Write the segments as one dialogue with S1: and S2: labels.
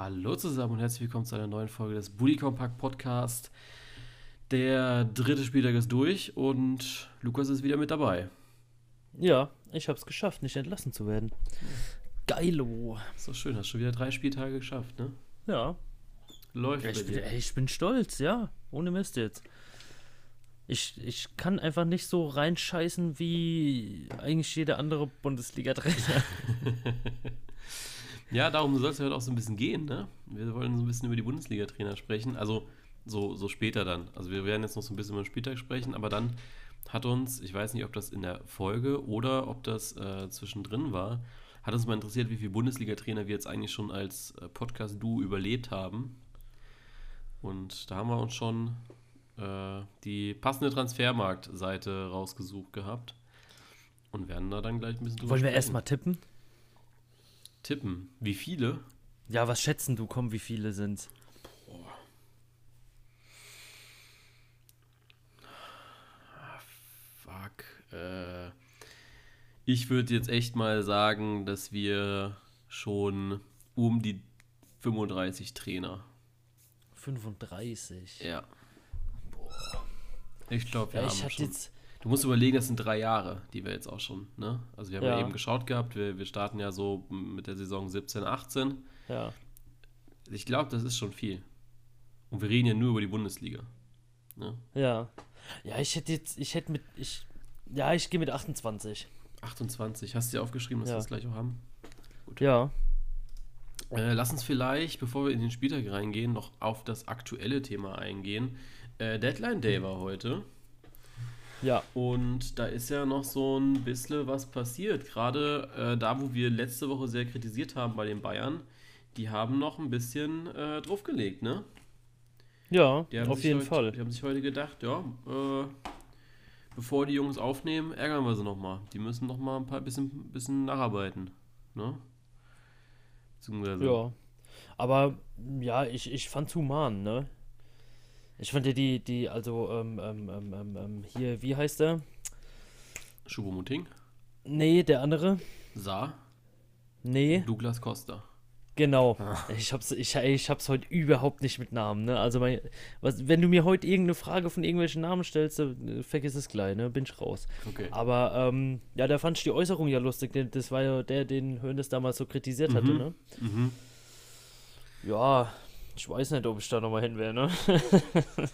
S1: Hallo zusammen und herzlich willkommen zu einer neuen Folge des Bully Compact Podcast. Der dritte Spieltag ist durch und Lukas ist wieder mit dabei.
S2: Ja, ich habe es geschafft, nicht entlassen zu werden. Geilo.
S1: So schön, hast schon wieder drei Spieltage geschafft, ne?
S2: Ja.
S1: Läuft
S2: ja ich, bin, ey, ich bin stolz, ja. Ohne Mist jetzt. Ich, ich kann einfach nicht so reinscheißen wie eigentlich jeder andere Bundesliga-Trainer.
S1: Ja, darum soll es ja heute auch so ein bisschen gehen, ne? Wir wollen so ein bisschen über die Bundesliga-Trainer sprechen. Also so, so später dann. Also wir werden jetzt noch so ein bisschen über den Spieltag sprechen, aber dann hat uns, ich weiß nicht, ob das in der Folge oder ob das äh, zwischendrin war, hat uns mal interessiert, wie viele Bundesliga-Trainer wir jetzt eigentlich schon als äh, Podcast-Duo überlebt haben. Und da haben wir uns schon äh, die passende Transfermarkt-Seite rausgesucht gehabt. Und werden da dann gleich ein bisschen drüber
S2: Wollen wir
S1: sprechen.
S2: erstmal tippen?
S1: Tippen? Wie viele?
S2: Ja, was schätzen du? Komm, wie viele sind's?
S1: Fuck. Äh, ich würde jetzt echt mal sagen, dass wir schon um die 35 Trainer.
S2: 35.
S1: Ja. Ich glaube, wir
S2: Ja,
S1: haben
S2: ich hatte
S1: schon.
S2: jetzt.
S1: Du musst überlegen, das sind drei Jahre, die wir jetzt auch schon, ne? Also wir haben ja,
S2: Ja.
S1: eben geschaut gehabt, wir, wir starten ja so mit der Saison 17, 18.
S2: Ja.
S1: Ich glaube, das ist schon viel. Und wir reden ja nur über die Bundesliga. Ne?
S2: Ja. Ja, ich hätte jetzt. Ich hätte mit. Ich, ja, ich gehe mit 28.
S1: 28. Hast du dir aufgeschrieben, dass
S2: Ja.
S1: wir das gleich auch haben?
S2: Ja.
S1: Äh, lass uns vielleicht, bevor wir in den Spieltag reingehen, noch auf das aktuelle Thema eingehen. Äh, Deadline Day war heute
S2: Ja.
S1: und da ist ja noch so ein bisschen was passiert. Gerade äh, da, wo wir letzte Woche sehr kritisiert haben bei den Bayern, die haben noch ein bisschen äh, draufgelegt, ne?
S2: Ja, auf jeden
S1: heute,
S2: Fall.
S1: Die haben sich heute gedacht, ja, äh, bevor die Jungs aufnehmen, ärgern wir sie nochmal. Die müssen nochmal ein paar bisschen, bisschen nacharbeiten, ne? Beziehungsweise,
S2: Ja. Aber ja, ich, ich fand's human, ne? Ich fand ja die, die, also, ähm, ähm, ähm, ähm, ähm, hier, wie heißt der?
S1: Schubomoting,
S2: Nee, der andere?
S1: Saar,
S2: Nee,
S1: Douglas Costa.
S2: genau.
S1: Ah.
S2: Ich hab's, ich, ich hab's heute überhaupt nicht mit Namen, ne? Also, mein, was, wenn du mir heute irgendeine Frage von irgendwelchen Namen stellst, äh, vergiss es gleich, ne? Bin ich raus.
S1: Okay.
S2: Aber, ähm, ja, da fand ich die Äußerung ja lustig. denn Das war ja der, den Hönes damals so kritisiert hatte,
S1: Mhm.
S2: ne?
S1: Mhm.
S2: Ja, ich weiß nicht, ob ich da nochmal hin wäre, ne?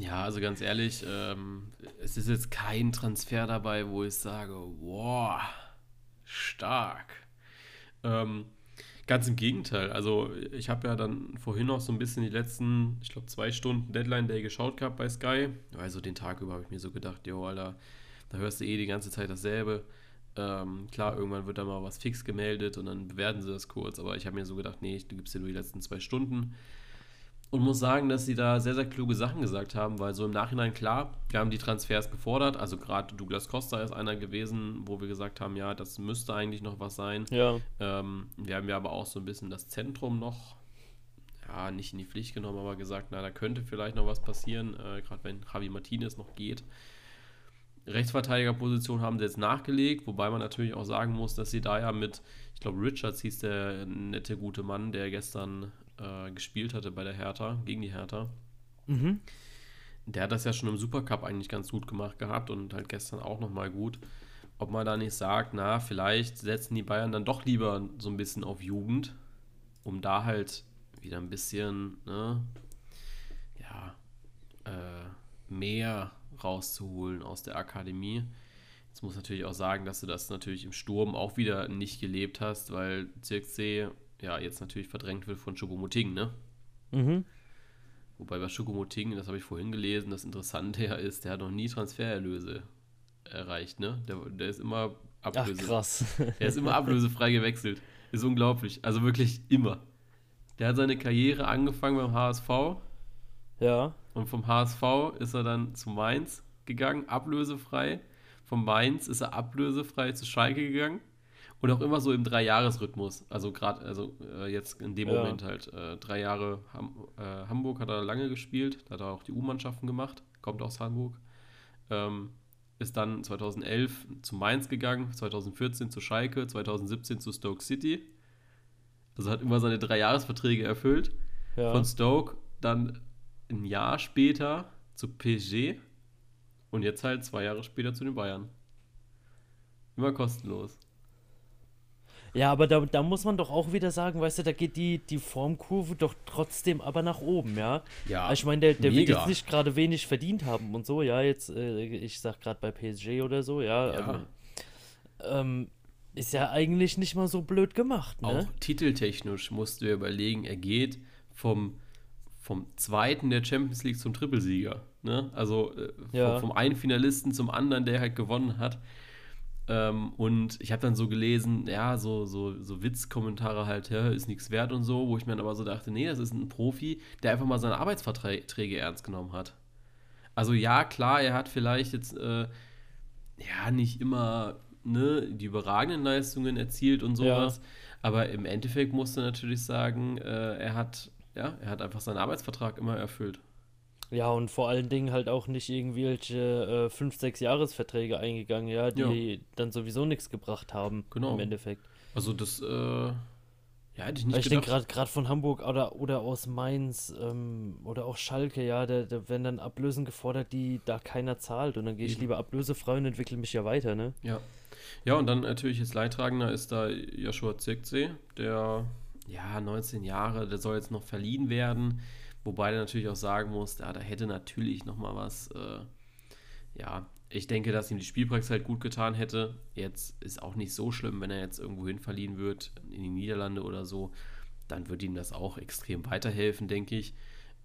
S1: Ja, also ganz ehrlich, ähm, es ist jetzt kein Transfer dabei, wo ich sage, wow, stark. Ähm, ganz im Gegenteil. Also ich habe ja dann vorhin noch so ein bisschen die letzten, ich glaube, zwei Stunden Deadline Day geschaut gehabt bei Sky. Also den Tag über habe ich mir so gedacht, jo, Alter, da hörst du eh die ganze Zeit dasselbe. Ähm, klar, irgendwann wird da mal was fix gemeldet und dann bewerten sie das kurz. Aber ich habe mir so gedacht, nee, du gibst dir nur die letzten zwei Stunden. Und muss sagen, dass sie da sehr, sehr kluge Sachen gesagt haben, weil so im Nachhinein klar, wir haben die Transfers gefordert. Also gerade Douglas Costa ist einer gewesen, wo wir gesagt haben, ja, das müsste eigentlich noch was sein.
S2: Ja.
S1: Ähm, wir haben ja aber auch so ein bisschen das Zentrum noch, ja, nicht in die Pflicht genommen, aber gesagt, na, da könnte vielleicht noch was passieren, äh, gerade wenn Javi Martinez noch geht. Rechtsverteidigerposition haben sie jetzt nachgelegt, wobei man natürlich auch sagen muss, dass sie da ja mit, ich glaube, Richards hieß der nette gute Mann, der gestern äh, gespielt hatte bei der Hertha, gegen die Hertha.
S2: Mhm.
S1: Der hat das ja schon im Supercup eigentlich ganz gut gemacht gehabt und halt gestern auch nochmal gut. Ob man da nicht sagt, na, vielleicht setzen die Bayern dann doch lieber so ein bisschen auf Jugend, um da halt wieder ein bisschen, ne, ja, äh, mehr rauszuholen aus der Akademie. Jetzt muss natürlich auch sagen, dass du das natürlich im Sturm auch wieder nicht gelebt hast, weil Zirkzee ja jetzt natürlich verdrängt wird von Choupo-Moting, ne?
S2: Mhm.
S1: Wobei bei Choupo-Moting, das habe ich vorhin gelesen, das Interessante ja ist, der hat noch nie Transfererlöse erreicht, ne? Der, der ist immer
S2: Ach,
S1: ablöse.
S2: krass.
S1: Der ist immer ablösefrei gewechselt. Ist unglaublich. Also wirklich immer. Der hat seine Karriere angefangen beim HSV
S2: ja.
S1: Und vom HSV ist er dann zu Mainz gegangen, ablösefrei. Vom Mainz ist er ablösefrei zu Schalke gegangen. Und auch immer so im Dreijahresrhythmus. Also gerade, also äh, jetzt in dem
S2: Ja.
S1: Moment halt. Äh, drei Jahre Ham äh, Hamburg hat er lange gespielt. Da hat er auch die U-Mannschaften gemacht. Kommt aus Hamburg. Ähm, ist dann 2011 zu Mainz gegangen, 2014 zu Schalke, 2017 zu Stoke City. Also hat immer seine drei Jahresverträge erfüllt.
S2: Ja.
S1: Von Stoke, dann ein Jahr später zu PSG und jetzt halt zwei Jahre später zu den Bayern. Immer kostenlos.
S2: Ja, aber da, da muss man doch auch wieder sagen, weißt du, da geht die, die Formkurve doch trotzdem aber nach oben, ja.
S1: Ja,
S2: Also ich meine, der, der wird jetzt nicht gerade wenig verdient haben und so, ja, jetzt, äh, ich sag gerade bei PSG oder so, ja.
S1: Ja.
S2: Ähm, ähm, ist ja eigentlich nicht mal so blöd gemacht, ne?
S1: Auch titeltechnisch musst du überlegen, er geht vom, vom zweiten der Champions League zum Trippelsieger. Ne? Also äh,
S2: Ja.
S1: vom, vom einen Finalisten zum anderen, der halt gewonnen hat. Ähm, und ich habe dann so gelesen, ja, so, so, so Witzkommentare halt, ja, ist nichts wert und so, wo ich mir dann aber so dachte, nee, das ist ein Profi, der einfach mal seine Arbeitsverträge ernst genommen hat. Also ja, klar, er hat vielleicht jetzt äh, ja nicht immer ne, die überragenden Leistungen erzielt und sowas, aber im Endeffekt musst du natürlich sagen, äh, er hat ja, er hat einfach seinen Arbeitsvertrag immer erfüllt.
S2: Ja, und vor allen Dingen halt auch nicht irgendwelche äh, 5, 6 Jahresverträge eingegangen, ja, die dann sowieso nichts gebracht haben
S1: Genau.
S2: im Endeffekt.
S1: Also das, äh, ja, hätte ich nicht
S2: Weil ich denke
S1: gedacht.
S2: gerade von Hamburg oder, oder aus Mainz ähm, oder auch Schalke, ja, da, da werden dann Ablösen gefordert, die da keiner zahlt. Und dann gehe ich
S1: Eben.
S2: lieber ablösefrei und entwickle mich ja weiter, ne?
S1: Ja. Ja, und dann natürlich jetzt Leidtragender ist da Joshua Zirkzee, der, ja, 19 Jahre, der soll jetzt noch verliehen werden, wobei der natürlich auch sagen muss, ja, da hätte natürlich noch mal was, äh, ja, ich denke, dass ihm die Spielpraxis halt gut getan hätte. Jetzt ist auch nicht so schlimm, wenn er jetzt irgendwo hin verliehen wird, in die Niederlande oder so, dann wird ihm das auch extrem weiterhelfen, denke ich.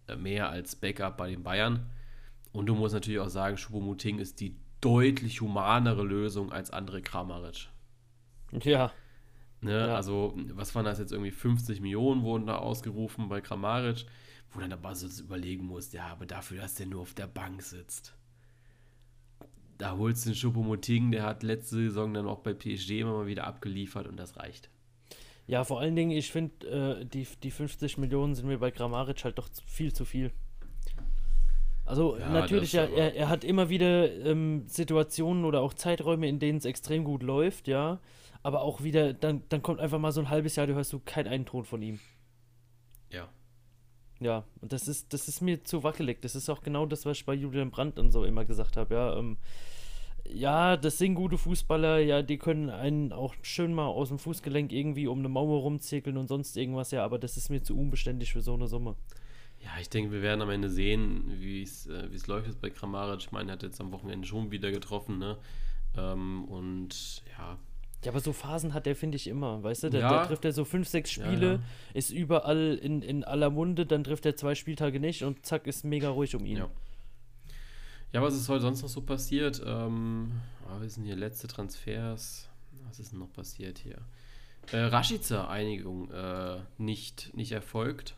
S1: Äh, Mehr als Backup bei den Bayern. Und du musst natürlich auch sagen, Choupo-Moting ist die deutlich humanere Lösung als André Kramaric.
S2: Ja,
S1: Ne?
S2: Ja.
S1: Also, was waren das jetzt irgendwie? 50 Millionen wurden da ausgerufen bei Kramaric, wo dann aber so überlegen musst, ja, aber dafür, dass der nur auf der Bank sitzt. Da holst du den Choupo-Moting, der hat letzte Saison dann auch bei PSG immer mal wieder abgeliefert und das reicht.
S2: ja, vor allen Dingen, ich finde, äh, die, die 50 Millionen sind mir bei Grammaric halt doch viel zu viel. Also
S1: Ja,
S2: natürlich, ja, er, er hat immer wieder ähm, Situationen oder auch Zeiträume, in denen es extrem gut läuft, ja. Aber auch wieder, dann, dann kommt einfach mal so ein halbes Jahr, du hörst du keinen einen Ton von ihm.
S1: Ja.
S2: Ja, und das ist, das ist mir zu wackelig. Das ist auch genau das, was ich bei Julian Brandt und so immer gesagt habe, ja. Ähm, ja, das sind gute Fußballer, ja, die können einen auch schön mal aus dem Fußgelenk irgendwie um eine Mauer rumzirkeln und sonst irgendwas, ja, aber das ist mir zu unbeständig für so eine Summe.
S1: Ja, ich denke, wir werden am Ende sehen, wie es äh, es läuft jetzt bei Kramaric. Ich meine, er hat jetzt am Wochenende schon wieder getroffen, ne? Ähm, und ja,
S2: Ja, aber so Phasen hat der, finde ich, immer, weißt du? Da,
S1: Ja.
S2: da trifft er so fünf, sechs
S1: Ja,
S2: Spiele,
S1: ja.
S2: ist überall in, in aller Munde, dann trifft er zwei Spieltage nicht und zack, ist mega ruhig um ihn.
S1: Ja. Ja, was ist heute sonst noch so passiert? Ähm, ah, was sind hier letzte Transfers? Was ist denn noch passiert hier? Äh, Rashica-Einigung äh, nicht, nicht erfolgt.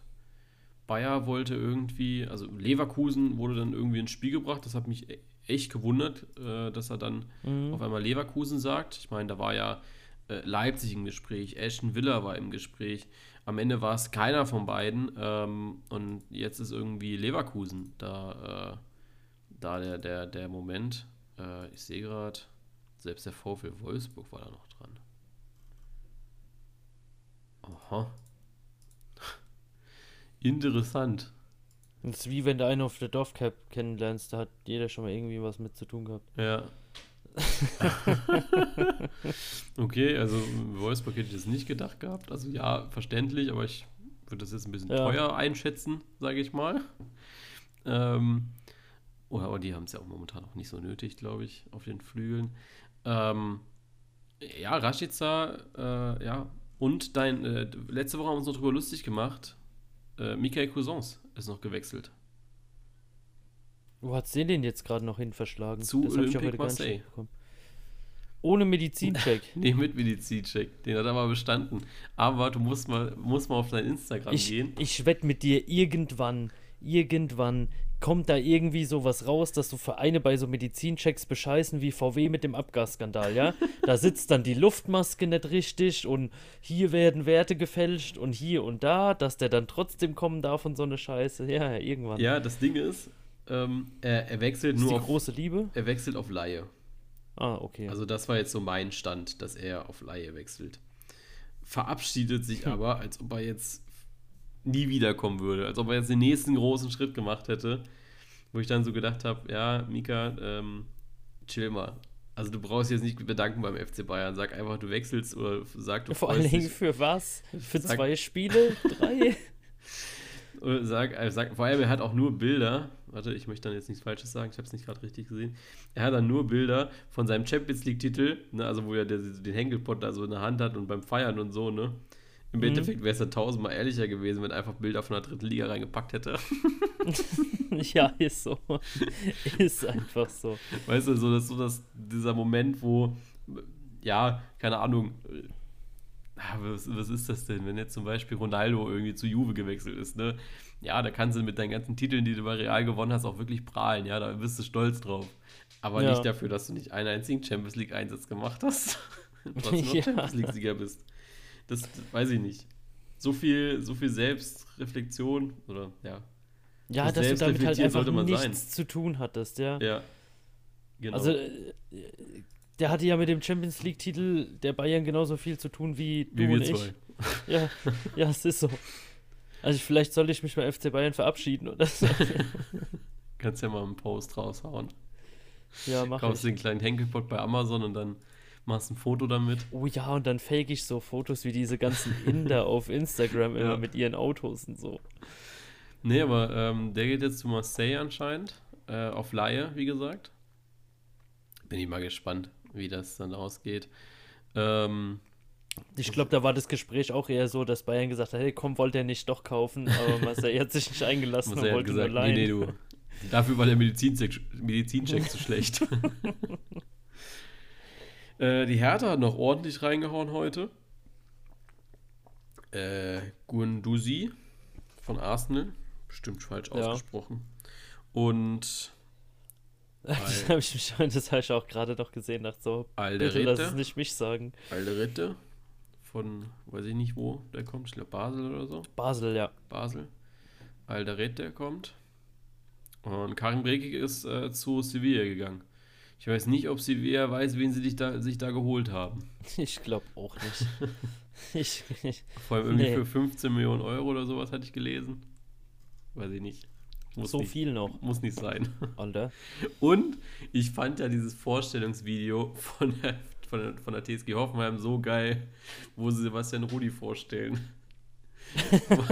S1: Bayer wollte irgendwie, also Leverkusen wurde dann irgendwie ins Spiel gebracht. Das hat mich e- echt gewundert, äh, dass er dann
S2: Mhm.
S1: auf einmal Leverkusen sagt. Ich meine, da war ja äh, Leipzig im Gespräch, Ashton Villa war im Gespräch. Am Ende war es keiner von beiden ähm, und jetzt ist irgendwie Leverkusen da, äh, da der, der, der Moment. Äh, ich sehe gerade, selbst der VfL Wolfsburg war da noch dran. Aha. Interessant.
S2: Das ist wie wenn du einen auf der Dorfcap kennenlernst, da hat jeder schon mal irgendwie was mit zu tun gehabt.
S1: Ja. okay, also Wolfsburg hätte ich das nicht gedacht gehabt. Also ja, verständlich, aber ich würde das jetzt ein bisschen
S2: Ja.
S1: teuer einschätzen, sage ich mal. Ähm, oh, aber die haben es ja auch momentan auch nicht so nötig, glaube ich, auf den Flügeln. Ähm, ja, Rashica, äh, ja. Und dein, äh, letzte Woche haben wir uns noch drüber lustig gemacht. Äh, Michael Cousins ist noch gewechselt.
S2: Wo hat's den denn jetzt gerade noch hin verschlagen?
S1: Zu
S2: auch
S1: Olympique Marseille.
S2: Ohne Medizincheck.
S1: Nee, mit Medizincheck. Den hat er mal bestanden. Aber du musst mal, musst mal auf dein Instagram
S2: Ich,
S1: gehen.
S2: ich wette mit dir, irgendwann, irgendwann kommt da irgendwie sowas raus, dass so Vereine bei so Medizinchecks bescheißen wie VW mit dem Abgasskandal, ja? Da sitzt dann die Luftmaske nicht richtig und hier werden Werte gefälscht und hier und da, dass der dann trotzdem kommen darf und so eine Scheiße. Ja, irgendwann.
S1: Ja, das Ding ist, ähm, er, er wechselt
S2: ist
S1: nur
S2: die
S1: auf,
S2: große Liebe?
S1: er wechselt auf Laie.
S2: Ah, okay.
S1: Also das war jetzt so mein Stand, dass er auf Laie wechselt. verabschiedet sich aber, als ob er jetzt nie wiederkommen würde, als ob er jetzt den nächsten großen Schritt gemacht hätte, wo ich dann so gedacht habe, ja, Mika, ähm, chill mal. Also du brauchst jetzt nicht bedanken beim FC Bayern. Sag einfach, du wechselst oder sag, du
S2: Vor allen Dingen für was? Für sag, zwei Spiele? Drei?
S1: oder sag, äh, sag, vor allem, er hat auch nur Bilder. Warte, ich möchte dann jetzt nichts Falsches sagen, ich habe es nicht gerade richtig gesehen. Er hat dann nur Bilder von seinem Champions League-Titel, ne, also wo er der, den Henkelpott da so in der Hand hat und beim Feiern und so, ne? Im mhm. Endeffekt wäre es dann tausendmal ehrlicher gewesen, wenn einfach Bilder von der dritten Liga reingepackt hätte.
S2: ja, ist so. ist einfach so.
S1: Weißt du, so, dass, so dass dieser Moment, wo, ja, keine Ahnung, ah, was, was ist das denn, wenn jetzt zum Beispiel Ronaldo irgendwie zu Juve gewechselt ist, ne? Ja, da kannst du mit deinen ganzen Titeln, die du bei Real gewonnen hast, auch wirklich prahlen, ja, da bist du stolz drauf. Aber ja. nicht dafür, dass du nicht einen einzigen Champions League-Einsatz gemacht hast und trotzdem noch ja. Champions League-Sieger bist. Das weiß ich nicht. So viel, so viel Selbstreflexion oder ja,
S2: ja, dass du damit halt einfach nichts sein. zu tun hattest, ja.
S1: Ja.
S2: Genau. Also, äh, der hatte ja mit dem Champions League-Titel der Bayern genauso viel zu tun wie du wie und ich. Zwei. Ja, ja, es ist so. Also, vielleicht sollte ich mich bei FC Bayern verabschieden oder so.
S1: Kannst ja mal einen Post raushauen.
S2: Ja, mach
S1: Kaufst ich. den kleinen Henkelpot bei Amazon und dann machst ein Foto damit.
S2: Oh ja, und dann fake ich so Fotos wie diese ganzen Inder auf Instagram immer ja. mit ihren Autos und so.
S1: Nee, aber ähm, der geht jetzt zu Marseille anscheinend. Äh, auf Laie, wie gesagt. Bin ich mal gespannt, wie das dann ausgeht. Ähm,
S2: ich glaube, da war das Gespräch auch eher so, dass Bayern gesagt hat, hey, komm, wollte er nicht doch kaufen, aber Marseille hat sich nicht eingelassen und wollte gesagt, nur leihen. Nee, nee, du.
S1: Dafür war der Medizincheck, Medizincheck zu schlecht. äh, die Hertha hat noch ordentlich reingehauen heute. Äh, Guendouzi von Arsenal bestimmt falsch ja. ausgesprochen. Und.
S2: Das habe ich, hab ich auch gerade noch gesehen, dachte so, Alderete, bitte lass es nicht mich sagen.
S1: Alderete von, weiß ich nicht wo der kommt, ich glaube Basel oder so.
S2: Basel, ja.
S1: Basel. Alderete kommt. Und Karin Brekig ist äh, zu Sevilla gegangen. Ich weiß nicht, ob Sevilla weiß, wen sie dich da, sich da geholt haben.
S2: Ich glaube auch nicht. ich,
S1: ich, Vor allem irgendwie nee. für 15 Millionen Euro oder sowas hatte ich gelesen. Weiß ich nicht.
S2: Muss so
S1: nicht,
S2: viel noch.
S1: Muss nicht sein.
S2: Alter.
S1: Und ich fand ja dieses Vorstellungsvideo von der, von der, von der TSG Hoffenheim so geil, wo sie Sebastian Rudi vorstellen. Wo,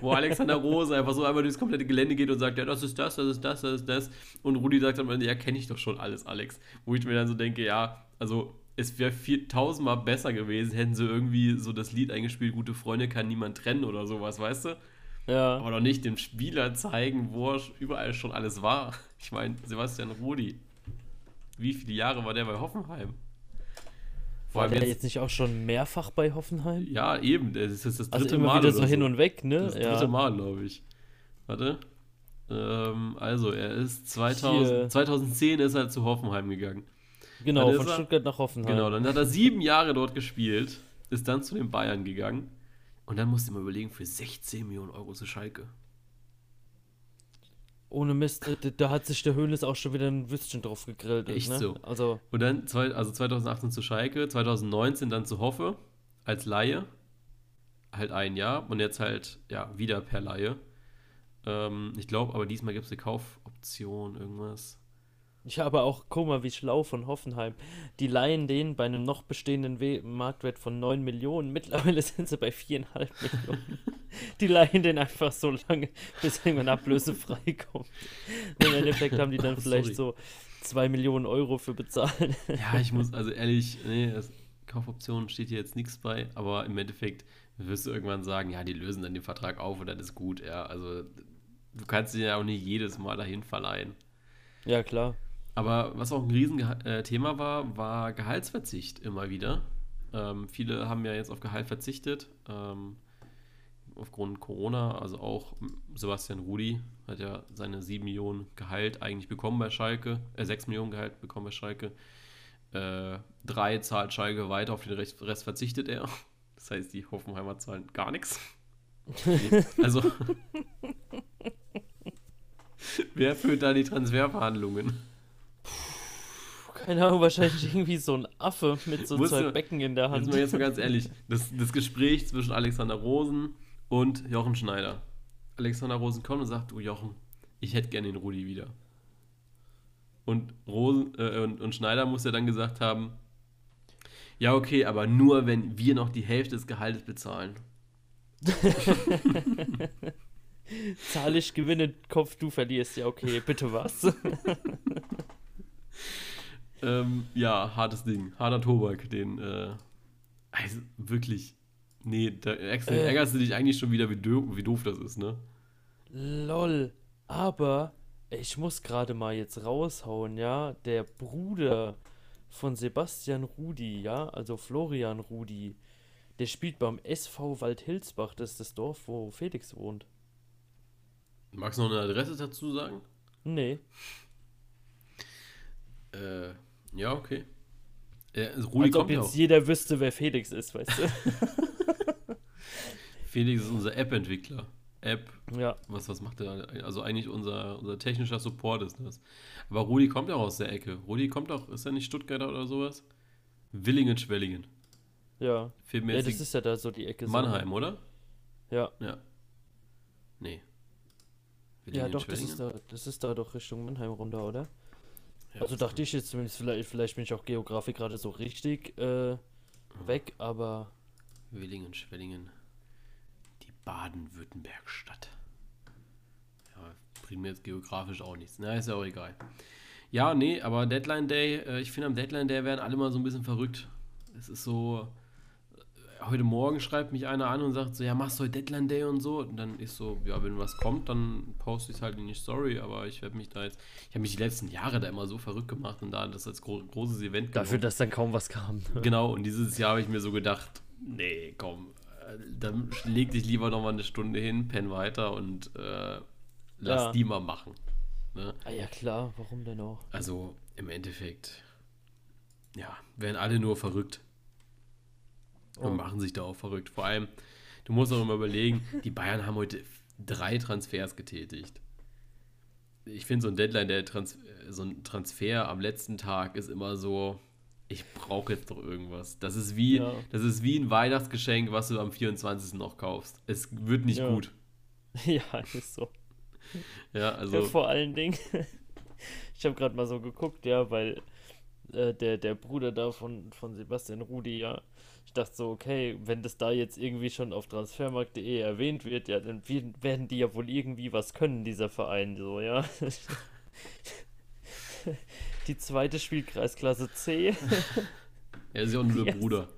S1: wo Alexander Rose einfach so einmal durchs komplette Gelände geht und sagt, ja, das ist das, das ist das, das ist das. Und Rudi sagt dann, ja, kenne ich doch schon alles, Alex. Wo ich mir dann so denke, ja, also es wäre tausendmal besser gewesen, hätten sie irgendwie so das Lied eingespielt, gute Freunde kann niemand trennen oder sowas, weißt du?
S2: Ja.
S1: Aber doch nicht dem Spieler zeigen, wo er überall schon alles war. Ich meine, Sebastian Rudi, wie viele Jahre war der bei Hoffenheim?
S2: Vor war der jetzt, jetzt nicht auch schon mehrfach bei Hoffenheim?
S1: Ja, eben. Das ist das also dritte
S2: also immer
S1: Mal.
S2: wieder so hin und weg, ne?
S1: Das dritte ja. Mal, glaube ich. Warte. Ähm, also, er ist 2000, 2010 ist er zu Hoffenheim gegangen.
S2: Genau, von Stuttgart nach Hoffenheim.
S1: Genau, dann hat er sieben Jahre dort gespielt, ist dann zu den Bayern gegangen und dann musst du mal überlegen, für 16 Millionen Euro zu Schalke.
S2: Ohne Mist, da, da hat sich der Höhles auch schon wieder ein Würstchen drauf gegrillt.
S1: Echt
S2: ne?
S1: so.
S2: Also,
S1: und dann, also 2018 zu Schalke, 2019 dann zu Hoffe als Laie. Halt ein Jahr und jetzt halt, ja, wieder per Laie. Ähm, ich glaube, aber diesmal gibt es eine Kaufoption, irgendwas.
S2: Ich habe auch, guck mal, wie schlau von Hoffenheim. Die leihen den bei einem noch bestehenden We Marktwert von 9 Millionen. Mittlerweile sind sie bei 4,5 Millionen. die leihen den einfach so lange, bis irgendwann Ablöse freikommt. Im Endeffekt haben die dann vielleicht Sorry. so 2 Millionen Euro für bezahlen.
S1: ja, ich muss, also ehrlich, nee, Kaufoption steht hier jetzt nichts bei, aber im Endeffekt wirst du irgendwann sagen, ja, die lösen dann den Vertrag auf und dann ist gut, ja. Also du kannst ihn ja auch nicht jedes Mal dahin verleihen.
S2: Ja, klar.
S1: Aber was auch ein Riesenthema war, war Gehaltsverzicht immer wieder. Ähm, viele haben ja jetzt auf Gehalt verzichtet, ähm, aufgrund Corona. Also auch Sebastian Rudi hat ja seine 7 Millionen Gehalt eigentlich bekommen bei Schalke, äh, 6 Millionen Gehalt bekommen bei Schalke. Äh, drei zahlt Schalke weiter, auf den Rest, Rest verzichtet er. Das heißt, die Hoffenheimer zahlen gar nichts. also, wer führt da die Transferverhandlungen?
S2: Keine Ahnung, wahrscheinlich irgendwie so ein Affe mit so zwei
S1: du-
S2: Becken in der Hand.
S1: Jetzt mal, jetzt mal ganz ehrlich, das, das Gespräch zwischen Alexander Rosen und Jochen Schneider. Alexander Rosen kommt und sagt, du Jochen, ich hätte gerne den Rudi wieder. Und, Rosen, äh, und, und Schneider muss ja dann gesagt haben, ja okay, aber nur wenn wir noch die Hälfte des Gehaltes bezahlen.
S2: Zahl ich gewinne, Kopf, du verlierst. Ja, okay, bitte was?
S1: Ähm, ja, hartes Ding, harter Tobak, den, äh, also wirklich, nee, da ärgerst,
S2: Äh.
S1: ärgerst du dich eigentlich schon wieder, wie, doof- wie doof das ist, ne?
S2: Lol. Aber ich muss gerade mal jetzt raushauen, ja. Der Bruder von Sebastian Rudi, ja, also Florian Rudi, der spielt beim SV Waldhilsbach, das ist das Dorf, wo Felix wohnt.
S1: Magst du noch eine Adresse dazu sagen?
S2: Nee.
S1: Äh, ja, okay. Äh, Rudi
S2: Als ob
S1: kommt ja
S2: jetzt
S1: auch.
S2: jeder wüsste, wer Felix ist, weißt
S1: Felix ist unser App-Entwickler. App,
S2: du? ja.
S1: was, was macht der? Also eigentlich unser, unser technischer Support ist das. Aber Rudi kommt auch aus der Ecke. Rudi kommt auch, ist er nicht Stuttgarter oder sowas? Willingen, Schwellingen.
S2: Ja.
S1: Fehlt mir
S2: Ja, das ist ja da so die Ecke. so.
S1: Mannheim, oder?
S2: Ja.
S1: Ja. Nee.
S2: Ja, doch, das ist, da, das ist da doch Richtung Mannheim runter, oder?
S1: Ja,
S2: Also dachte ich jetzt zumindest, vielleicht, vielleicht bin ich auch Geografie gerade so richtig äh, weg, aber
S1: Willingen, Schwellingen. Die Baden-Württemberg-Stadt. Ja, bringt mir jetzt geografisch auch nichts. Na, ist ja auch egal. Ja, nee, aber Deadline Day, äh, ich finde am Deadline Day werden alle mal so ein bisschen verrückt. Es ist so, heute Morgen schreibt mich einer an und sagt so, ja, machst du heute Deadline Day und so. Und dann ist so, ja, wenn was kommt, dann poste ich es halt in die Story, aber ich werde mich da jetzt, ich habe mich die letzten Jahre da immer so verrückt gemacht und da das als gro großes Event
S2: dafür, dass dann kaum was kam.
S1: Genau, und dieses Jahr habe ich mir so gedacht, nee, komm, äh, dann leg dich lieber noch mal eine Stunde hin, penn weiter und äh, lass
S2: Ja.
S1: die mal machen. Ne?
S2: Ah ja, klar, warum denn auch?
S1: Also im Endeffekt, ja, werden alle nur verrückt und machen sich da auch verrückt. Vor allem, du musst auch immer überlegen, die Bayern haben heute drei Transfers getätigt. Ich finde so ein Deadline, der Trans so ein Transfer am letzten Tag ist immer so, ich brauche jetzt doch irgendwas. Das ist wie,
S2: Ja.
S1: das ist wie ein Weihnachtsgeschenk, was du am 24. noch kaufst. Es wird nicht
S2: Ja.
S1: gut.
S2: ja, ist so.
S1: Ja,
S2: Ja,
S1: also
S2: vor allen Dingen, ich habe gerade mal so geguckt, ja, weil äh, der, der Bruder da von, von Sebastian Rudi, ja, ich dachte so, okay, wenn das da jetzt irgendwie schon auf transfermarkt.de erwähnt wird, ja, dann werden- die ja wohl irgendwie was können, dieser Verein, so, ja. Die zweite spielt Kreisklasse C,
S1: er ist ja auch nur der. Bruder.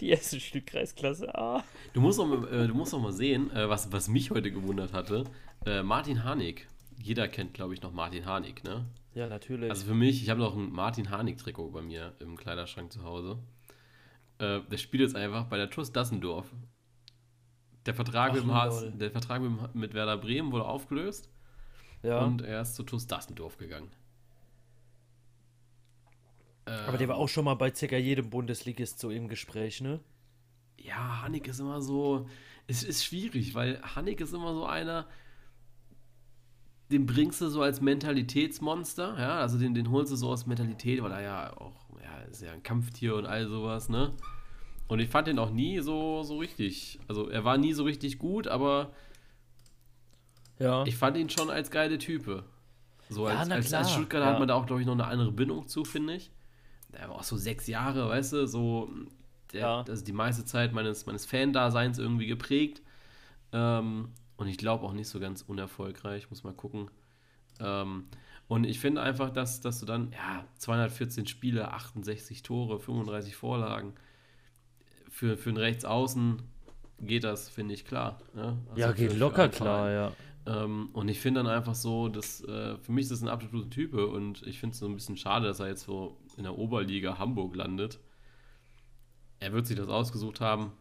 S2: die erste spielt Kreisklasse A.
S1: Du musst auch mal, äh, du musst auch mal sehen, äh, was, was mich heute gewundert hatte. Äh, Martin Harnik. Jeder kennt, glaube ich, noch Martin Harnik, ne?
S2: Ja, natürlich.
S1: Also für mich, ich habe noch ein Martin Harnik-Trikot bei mir im Kleiderschrank zu Hause. Äh, der spielt jetzt einfach bei der TuS Dassendorf. Der Vertrag,
S2: Ach,
S1: mit, dem der Vertrag mit, mit Werder Bremen wurde aufgelöst
S2: ja,
S1: und er ist zu TuS Dassendorf gegangen.
S2: aber der war auch schon mal bei circa jedem Bundesligist so im Gespräch, ne?
S1: Ja, Hannig ist immer so. Es ist schwierig, weil Hannig ist immer so einer, den bringst du so als Mentalitätsmonster, ja, also den, den holst du so aus Mentalität, weil er ja auch, ja, ist ja ein Kampftier und all sowas, ne? Und ich fand den auch nie so, so richtig. Also er war nie so richtig gut, aber
S2: Ja.
S1: ich fand ihn schon als geile Type. So
S2: Ja,
S1: als, als, Stuttgarter
S2: ja.
S1: hat man da auch, glaube ich, noch eine andere Bindung zu, finde ich. Der war auch so sechs Jahre, weißt du, so der,
S2: Ja.
S1: also die meiste Zeit meines, meines Fan-Daseins irgendwie geprägt. Ähm, und ich glaube auch nicht so ganz unerfolgreich, muss mal gucken. Ähm, und ich finde einfach, dass, dass du dann, ja, 214 Spiele, 68 Tore, 35 Vorlagen, für, für einen Rechtsaußen geht das, finde ich, klar. Ne? Also
S2: ja,
S1: für-
S2: geht
S1: für
S2: locker
S1: einen
S2: klar, ja.
S1: Ähm, und ich finde dann einfach so, dass äh, für mich ist das ein absoluter Type und ich finde es so ein bisschen schade, dass er jetzt so in der Oberliga Hamburg landet. Er wird sich das ausgesucht haben,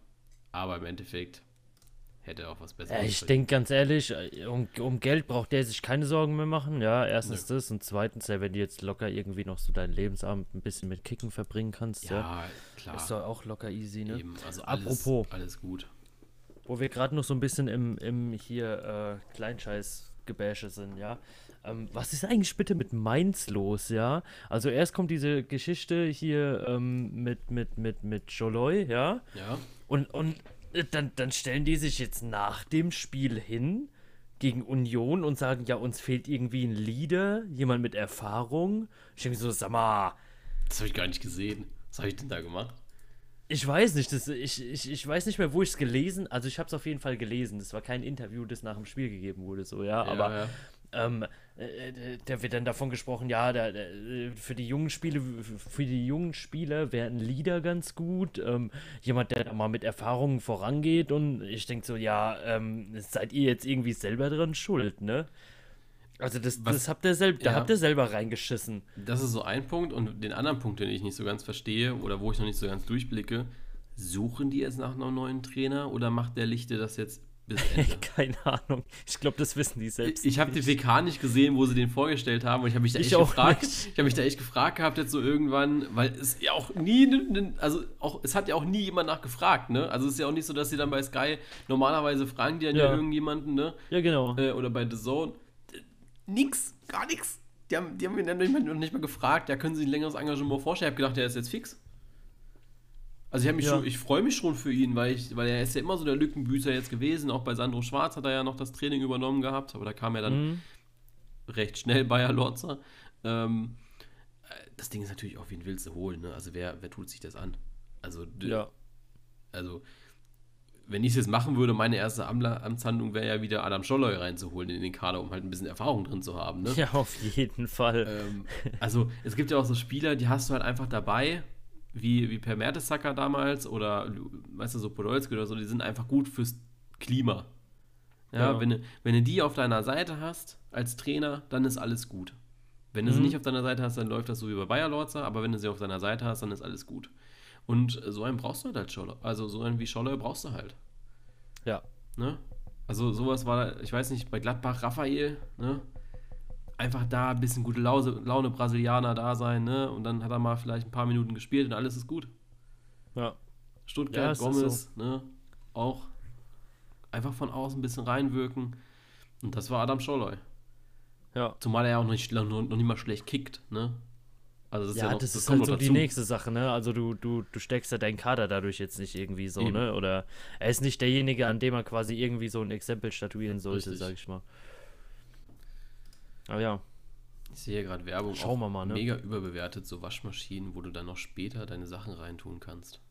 S1: aber im Endeffekt hätte auch was Besseres.
S2: Ja, ich denke ganz ehrlich, äh, um, um Geld braucht der sich keine Sorgen mehr machen. Ja, erstens das und zweitens, ja, wenn du jetzt locker irgendwie noch so deinen Lebensabend ein bisschen mit Kicken verbringen kannst, ja,
S1: Ja, klar.
S2: ist doch auch locker easy, ne?
S1: Eben, also alles,
S2: Apropos.
S1: alles gut.
S2: Wo wir gerade noch so ein bisschen im, im hier äh, Kleinscheiß Gebäsche sind, ja. Ähm, was ist eigentlich bitte mit Mainz los, ja? Also erst kommt diese Geschichte hier ähm, mit, mit, mit, mit Joloy, ja?
S1: Ja.
S2: Und, und äh, dann, dann stellen die sich jetzt nach dem Spiel hin gegen Union und sagen, ja, uns fehlt irgendwie ein Leader, jemand mit Erfahrung. Ich denke so, sag mal,
S1: Das habe ich gar nicht gesehen. Was habe ich denn da gemacht?
S2: ich weiß nicht, das, ich, ich, ich weiß nicht mehr, wo ich es gelesen, also ich habe es auf jeden Fall gelesen. Das war kein Interview, das nach dem Spiel gegeben wurde, so, ja, aber
S1: ja.
S2: ähm, äh, da wird dann davon gesprochen, ja, da, da, für die jungen Spiele, für die jungen Spieler wäre ein Leader ganz gut, ähm, jemand, der da mal mit Erfahrungen vorangeht und ich denke so, ja, ähm, seid ihr jetzt irgendwie selber dran schuld, ne? Also das,
S1: Was-
S2: das habt ihr selber, da
S1: Ja.
S2: habt ihr selber reingeschissen.
S1: Das ist so ein Punkt. Und den anderen Punkt, den ich nicht so ganz verstehe oder wo ich noch nicht so ganz durchblicke, suchen die jetzt nach einem neuen Trainer oder macht der Lichte das jetzt bis Ende?
S2: Keine Ahnung. Ich glaube, das wissen die selbst.
S1: Ich habe die. PK nicht gesehen, wo sie den vorgestellt haben und ich habe mich da echt gefragt,
S2: nicht.
S1: ich habe mich da echt gefragt gehabt jetzt so irgendwann, weil es ja auch nie, also auch es hat ja auch nie jemand nachgefragt, ne? Also es ist ja auch nicht so, dass sie dann bei Sky normalerweise fragen die dann ja,
S2: Ja.
S1: irgendjemanden, ne?
S2: Ja, genau.
S1: Äh, oder bei The Zone, nix, gar nix. Die haben, die haben ihn dann noch nicht mal gefragt, ja, können sie ein längeres Engagement vorstellen? Ich habe gedacht, der ist jetzt fix. Also ich,
S2: Ja.
S1: schon, ich freue mich schon für ihn, weil, ich, weil er ist ja immer so der Lückenbüßer jetzt gewesen. Auch bei Sandro Schwarz hat er ja noch das Training übernommen gehabt, aber da kam ja dann
S2: Mhm.
S1: recht schnell Bayer Lorzer. Ähm, äh, das Ding ist natürlich auch, wen willst du holen, ne? Also wer, wer tut sich das an? Also,
S2: Ja.
S1: also wenn ich es jetzt machen würde, meine erste Amtshandlung wäre ja wieder Adam Scholloy reinzuholen in den Kader, um halt ein bisschen Erfahrung drin zu haben. Ne?
S2: Ja, auf jeden Fall.
S1: Ähm, also es gibt ja auch so Spieler, die hast du halt einfach dabei, wie, wie Per Mertesacker damals oder, weißt du, so Podolski oder so, die sind einfach gut fürs Klima. Ja,
S2: Ja.
S1: Wenn, du, wenn du die auf deiner Seite hast als Trainer, dann ist alles gut. Wenn du sie
S2: Mhm.
S1: nicht auf deiner Seite hast, dann läuft das so wie bei Bayer Lorzer, aber wenn du sie auf deiner Seite hast, dann ist alles gut. Und so einen brauchst du halt als Scholler. Also so einen wie Scholler brauchst du halt.
S2: ja.
S1: Ne? Also sowas war, ich weiß nicht, bei Gladbach Raphael, ne? Einfach da ein bisschen gute Lause, Laune Brasilianer da sein, ne? Und dann hat er mal vielleicht ein paar Minuten gespielt und alles ist gut.
S2: Ja. Ja,
S1: Stuttgart,
S2: ist
S1: Gomez, ne? Auch einfach von außen ein bisschen reinwirken. Und das war Adam Scholloy.
S2: Ja.
S1: Zumal er ja auch noch nicht, noch, noch nicht mal schlecht kickt, ne? Also das ist
S2: Ja,
S1: ja, noch,
S2: das ist
S1: kommt
S2: halt so
S1: noch
S2: die
S1: dazu.
S2: nächste Sache, ne? Also du, du, du steckst ja deinen Kader dadurch jetzt nicht irgendwie so,
S1: Eben.
S2: ne? Oder er ist nicht derjenige, an dem man quasi irgendwie so ein Exempel statuieren sollte,
S1: Richtig.
S2: sag ich mal. Aber ja,
S1: Ich sehe hier gerade Werbung.
S2: Schauen wir mal, ne?
S1: Mega überbewertet, so Waschmaschinen, wo du dann noch später deine Sachen reintun kannst.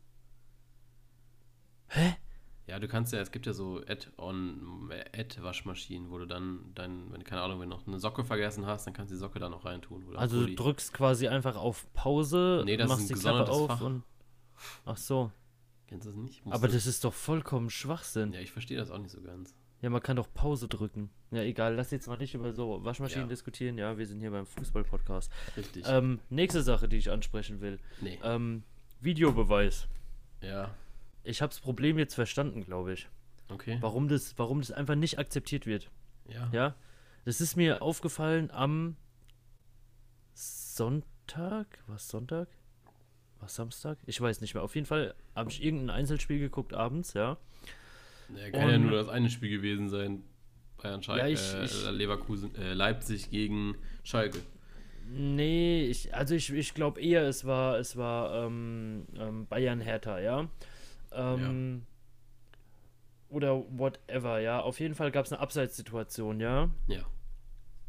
S2: Hä?
S1: Ja, du kannst ja, es gibt ja so Add-on, Add-Waschmaschinen, wo du dann, dein, wenn, keine Ahnung, wenn du noch eine Socke vergessen hast, dann kannst du die Socke da noch reintun. Oder
S2: also du drückst quasi einfach auf Pause,
S1: Nee, das ist
S2: machst
S1: ein
S2: die Klappe auf
S1: Fach.
S2: und. Ach so.
S1: Kennst du das nicht? Musst
S2: Aber
S1: du-
S2: das ist doch vollkommen Schwachsinn.
S1: Ja, ich verstehe das auch nicht so ganz.
S2: Ja, man kann doch Pause drücken. Ja, egal, lass jetzt mal nicht über so Waschmaschinen
S1: Ja.
S2: diskutieren. Ja, wir sind hier beim Fußball-Podcast.
S1: Richtig.
S2: Ähm, nächste Sache, die ich ansprechen will.
S1: nee.
S2: Ähm, Videobeweis.
S1: ja,
S2: Ich habe das Problem jetzt verstanden, glaube ich.
S1: okay.
S2: Warum das, warum das einfach nicht akzeptiert wird.
S1: Ja.
S2: Ja, das ist mir aufgefallen am Sonntag. Was Sonntag? Was Samstag? Ich weiß nicht mehr. Auf jeden Fall habe ich irgendein Einzelspiel geguckt abends, ja.
S1: Ja, kann ja
S2: Und-
S1: nur das eine Spiel gewesen sein. Bayern Schalke,
S2: Ja, ich-
S1: äh,
S2: ich-
S1: Leverkusen, äh, Leipzig gegen Schalke.
S2: Nee, ich, also ich, ich glaube eher, es war, es war ähm, ähm, Bayern Hertha, ja. Ähm, Oder whatever, ja. Auf jeden Fall gab es eine Abseitssituation, ja.
S1: Ja.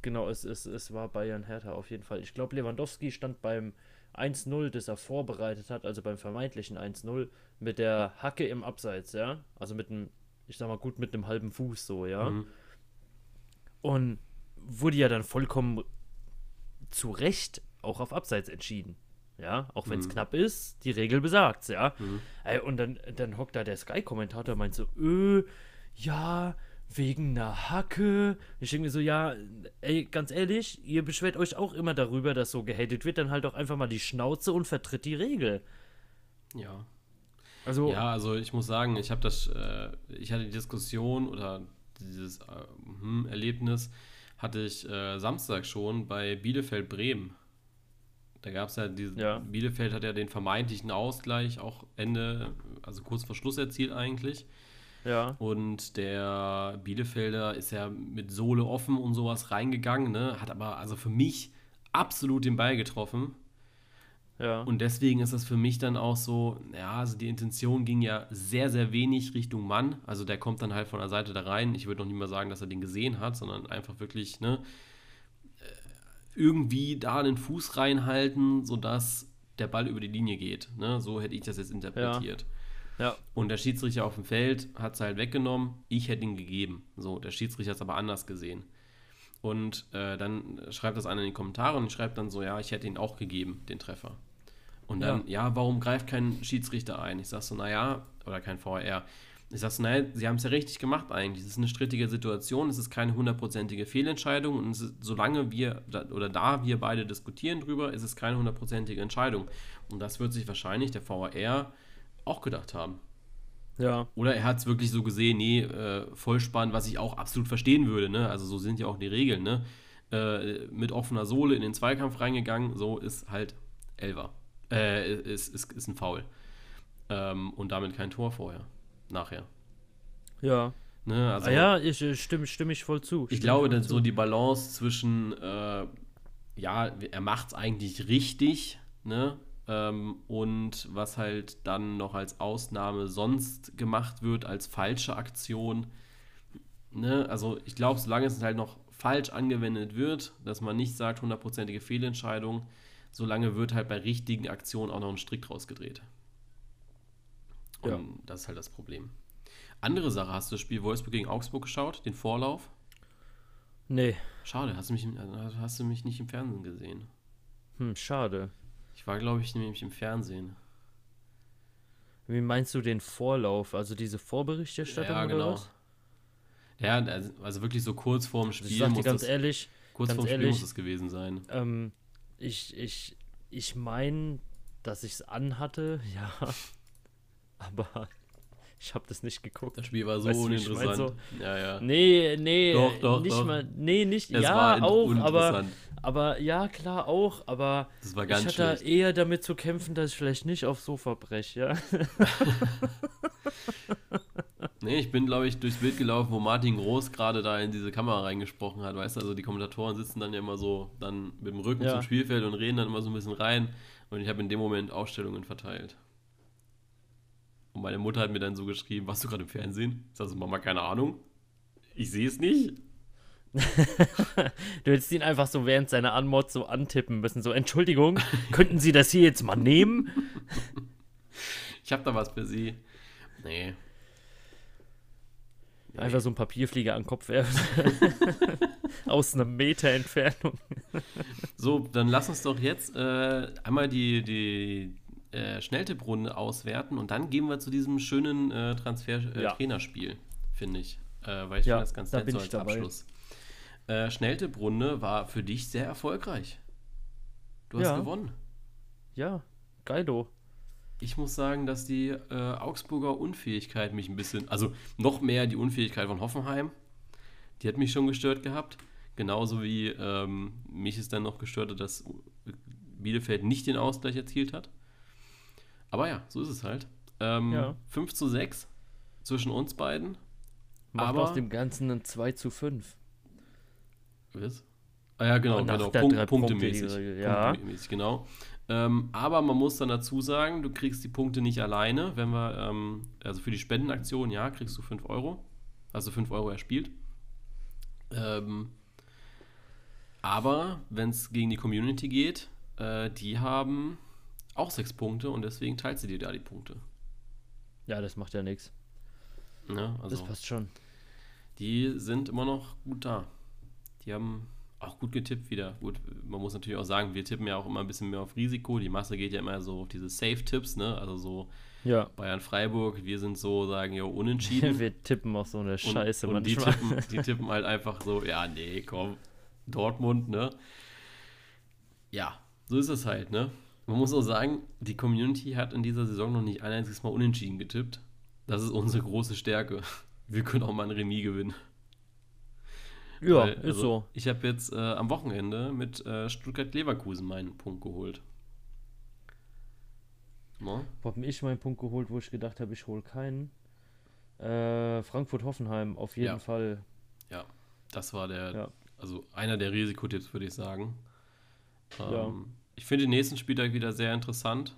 S2: Genau, es, es, es war Bayern Hertha auf jeden Fall. Ich glaube, Lewandowski stand beim 1-0, das er vorbereitet hat, also beim vermeintlichen 1-0, mit der Hacke im Abseits, ja. Also mit einem, ich sag mal gut, mit einem halben Fuß so, ja.
S1: Mhm.
S2: Und wurde ja dann vollkommen zu Recht auch auf Abseits entschieden. Ja, auch wenn es
S1: Mhm.
S2: knapp ist, die Regel besagt's, ja.
S1: Mhm.
S2: Ey, und dann, dann hockt da der Sky-Kommentator und meint so, öh, ja, wegen einer Hacke. Ich denke mir so, ja, ey, ganz ehrlich, ihr beschwert euch auch immer darüber, dass so gehatet wird, dann halt doch einfach mal die Schnauze und vertritt die Regel.
S1: Ja.
S2: Also,
S1: Ja, also ich muss sagen, ich habe das, äh, ich hatte die Diskussion oder dieses äh, hm, Erlebnis hatte ich äh, Samstag schon bei Bielefeld Bremen. Da gab es ja diesen,
S2: Ja.
S1: Bielefeld hat ja den vermeintlichen Ausgleich auch Ende, also kurz vor Schluss erzielt eigentlich.
S2: Ja.
S1: Und der Bielefelder ist ja mit Sohle offen und sowas reingegangen, ne? Hat aber also für mich absolut den Ball getroffen.
S2: Ja.
S1: Und deswegen ist das für mich dann auch so, ja, also die Intention ging ja sehr, sehr wenig Richtung Mann. Also der kommt dann halt von der Seite da rein. Ich würde noch nicht mal sagen, dass er den gesehen hat, sondern einfach wirklich, ne, äh, irgendwie da den Fuß reinhalten, sodass der Ball über die Linie geht. Ne? So hätte ich das jetzt interpretiert.
S2: ja.
S1: Und der Schiedsrichter auf dem Feld hat es halt weggenommen. Ich hätte ihn gegeben. So, der Schiedsrichter hat es aber anders gesehen. Und äh, dann schreibt das einer in die Kommentare und schreibt dann so, ja, ich hätte ihn auch gegeben, den Treffer. Und dann, ja, warum greift kein Schiedsrichter ein? Ich sag so, naja, oder kein VR. Ich sag so, naja, sie haben es ja richtig gemacht eigentlich. Es ist eine strittige Situation, es ist keine hundertprozentige Fehlentscheidung und ist, solange wir, da- oder da wir beide diskutieren drüber, ist es keine hundertprozentige Entscheidung. Und das wird sich wahrscheinlich der VR auch gedacht haben.
S2: Ja.
S1: Oder er hat es wirklich so gesehen, nee, äh, Vollspann, was ich auch absolut verstehen würde, ne? Also so sind ja auch die Regeln, ne? Äh, mit offener Sohle in den Zweikampf reingegangen, so ist halt Elver. Äh, ist, ist, ist ein Foul. Ähm, und damit kein Tor vorher. Nachher.
S2: Ja.
S1: Ne? Also
S2: ah, ja, ich äh, stimme, stimme ich voll zu.
S1: ich
S2: Stimme
S1: glaube, dass so die Balance zwischen, äh, ja, er macht es eigentlich richtig, ne? Ähm, und was halt dann noch als Ausnahme sonst gemacht wird, als falsche Aktion. Ne? Also ich glaube, solange es halt noch falsch angewendet wird, dass man nicht sagt, hundertprozentige Fehlentscheidung, solange wird halt bei richtigen Aktionen auch noch ein Strick draus gedreht. Und
S2: Ja.
S1: das ist halt das Problem. Andere Sache, hast du das Spiel Wolfsburg gegen Augsburg geschaut, den Vorlauf?
S2: Nee.
S1: Schade, hast du mich, hast du mich nicht im Fernsehen gesehen.
S2: Hm, schade.
S1: Ich war, glaube ich, nämlich im Fernsehen.
S2: Wie meinst du den Vorlauf? Also diese Vorberichterstattung
S1: Ja, genau. Ja, also, also wirklich so kurz vorm
S2: Also
S1: Spiel
S2: ich sag dir
S1: muss
S2: ganz
S1: das,
S2: ehrlich,
S1: kurz
S2: ganz
S1: vorm Spiel
S2: ehrlich,
S1: muss es gewesen sein.
S2: ähm, ich, ich, ich meine, dass ich es anhatte, ja. Aber ich habe das nicht geguckt.
S1: Das Spiel war so
S2: Weißt du, wie ich mein,
S1: uninteressant. ja, ja.
S2: Nee, nee,
S1: Doch, doch,
S2: nicht
S1: doch.
S2: mal, nee, nicht,
S1: Es
S2: ja, auch, aber,
S1: uninteressant.
S2: aber, ja, klar, auch, aber
S1: Das war
S2: ich hatte
S1: schlecht.
S2: eher damit zu kämpfen, dass ich vielleicht nicht aufs Sofa breche, ja.
S1: Nee, ich bin, glaube ich, durchs Bild gelaufen, wo Martin Groß gerade da in diese Kamera reingesprochen hat. Weißt du, also die Kommentatoren sitzen dann ja immer so dann mit dem Rücken
S2: Ja.
S1: zum Spielfeld und reden dann immer so ein bisschen rein. Und ich habe in dem Moment Ausstellungen verteilt. Und meine Mutter hat mir dann so geschrieben, warst du gerade im Fernsehen? Ich sag so, Mama, keine Ahnung. Ich sehe es nicht.
S2: Du hättest ihn einfach so während seiner Anmod so antippen müssen, so, Entschuldigung, könnten Sie das hier jetzt mal nehmen?
S1: Ich habe da was für Sie. Nee. Nee.
S2: Einfach so ein Papierflieger an den Kopf werfen. Aus einem Meter Entfernung.
S1: So, dann lass uns doch jetzt äh, einmal die, die äh, Schnelltipprunde auswerten und dann gehen wir zu diesem schönen äh,
S2: Ja.
S1: Transfer-Trainerspiel, finde ich. Äh, weil ich
S2: Ja,
S1: finde das ganz
S2: da
S1: nett so als
S2: dabei.
S1: Abschluss. Äh, Schnelltipprunde war für dich sehr erfolgreich. Du hast
S2: Ja.
S1: gewonnen.
S2: Ja, geilo.
S1: Ich muss sagen, dass die äh, Augsburger Unfähigkeit mich ein bisschen, also noch mehr die Unfähigkeit von Hoffenheim, die hat mich schon gestört gehabt. Genauso wie ähm, mich es dann noch gestört hat, dass Bielefeld nicht den Ausgleich erzielt hat. Aber ja, so ist es halt. Ähm,
S2: Ja.
S1: 5 zu 6 zwischen uns beiden.
S2: Macht
S1: Aber-
S2: aus dem Ganzen ein 2 zu 5.
S1: Was? Ah ja, genau,
S2: Oh,
S1: genau. Punkt, punktemäßig.
S2: Punkte, ja.
S1: Punktemäßig, genau. Ähm, aber man muss dann dazu sagen, du kriegst die Punkte nicht alleine. Wenn wir, ähm, also für die Spendenaktion, ja, kriegst du 5 Euro. Also 5 Euro erspielt. Ähm, aber wenn es gegen die Community geht, äh, die haben auch 6 Punkte und deswegen teilst du dir da die Punkte.
S2: Ja, das macht ja nichts.
S1: Ne? Also,
S2: Das passt schon.
S1: die sind immer noch gut da. Die haben auch gut getippt wieder. Gut, man muss natürlich auch sagen, wir tippen ja auch immer ein bisschen mehr auf Risiko. Die Masse geht ja immer so auf diese Safe-Tipps, ne? Also so
S2: Ja.
S1: Bayern-Freiburg, wir sind so, sagen ja, unentschieden.
S2: Wir tippen auch so eine Scheiße
S1: und, und die, tippen, die tippen halt einfach so, ja, nee, komm, Dortmund, ne? Ja, so ist es halt, ne? Man muss auch sagen, die Community hat in dieser Saison noch nicht ein einziges Mal unentschieden getippt. Das ist unsere große Stärke. Wir können auch mal ein Remis gewinnen.
S2: Ja,
S1: Weil,
S2: ist
S1: also,
S2: so.
S1: Ich habe jetzt äh, am Wochenende mit äh, Stuttgart-Leverkusen meinen Punkt geholt. No?
S2: Wo hab ich meinen Punkt geholt, wo ich gedacht habe, ich hole keinen? Äh, Frankfurt-Hoffenheim, auf jeden
S1: Ja.
S2: Fall.
S1: Ja, das war der,
S2: Ja.
S1: also einer der Risikotipps, würde ich sagen. Ähm,
S2: Ja.
S1: Ich finde den nächsten Spieltag wieder sehr interessant.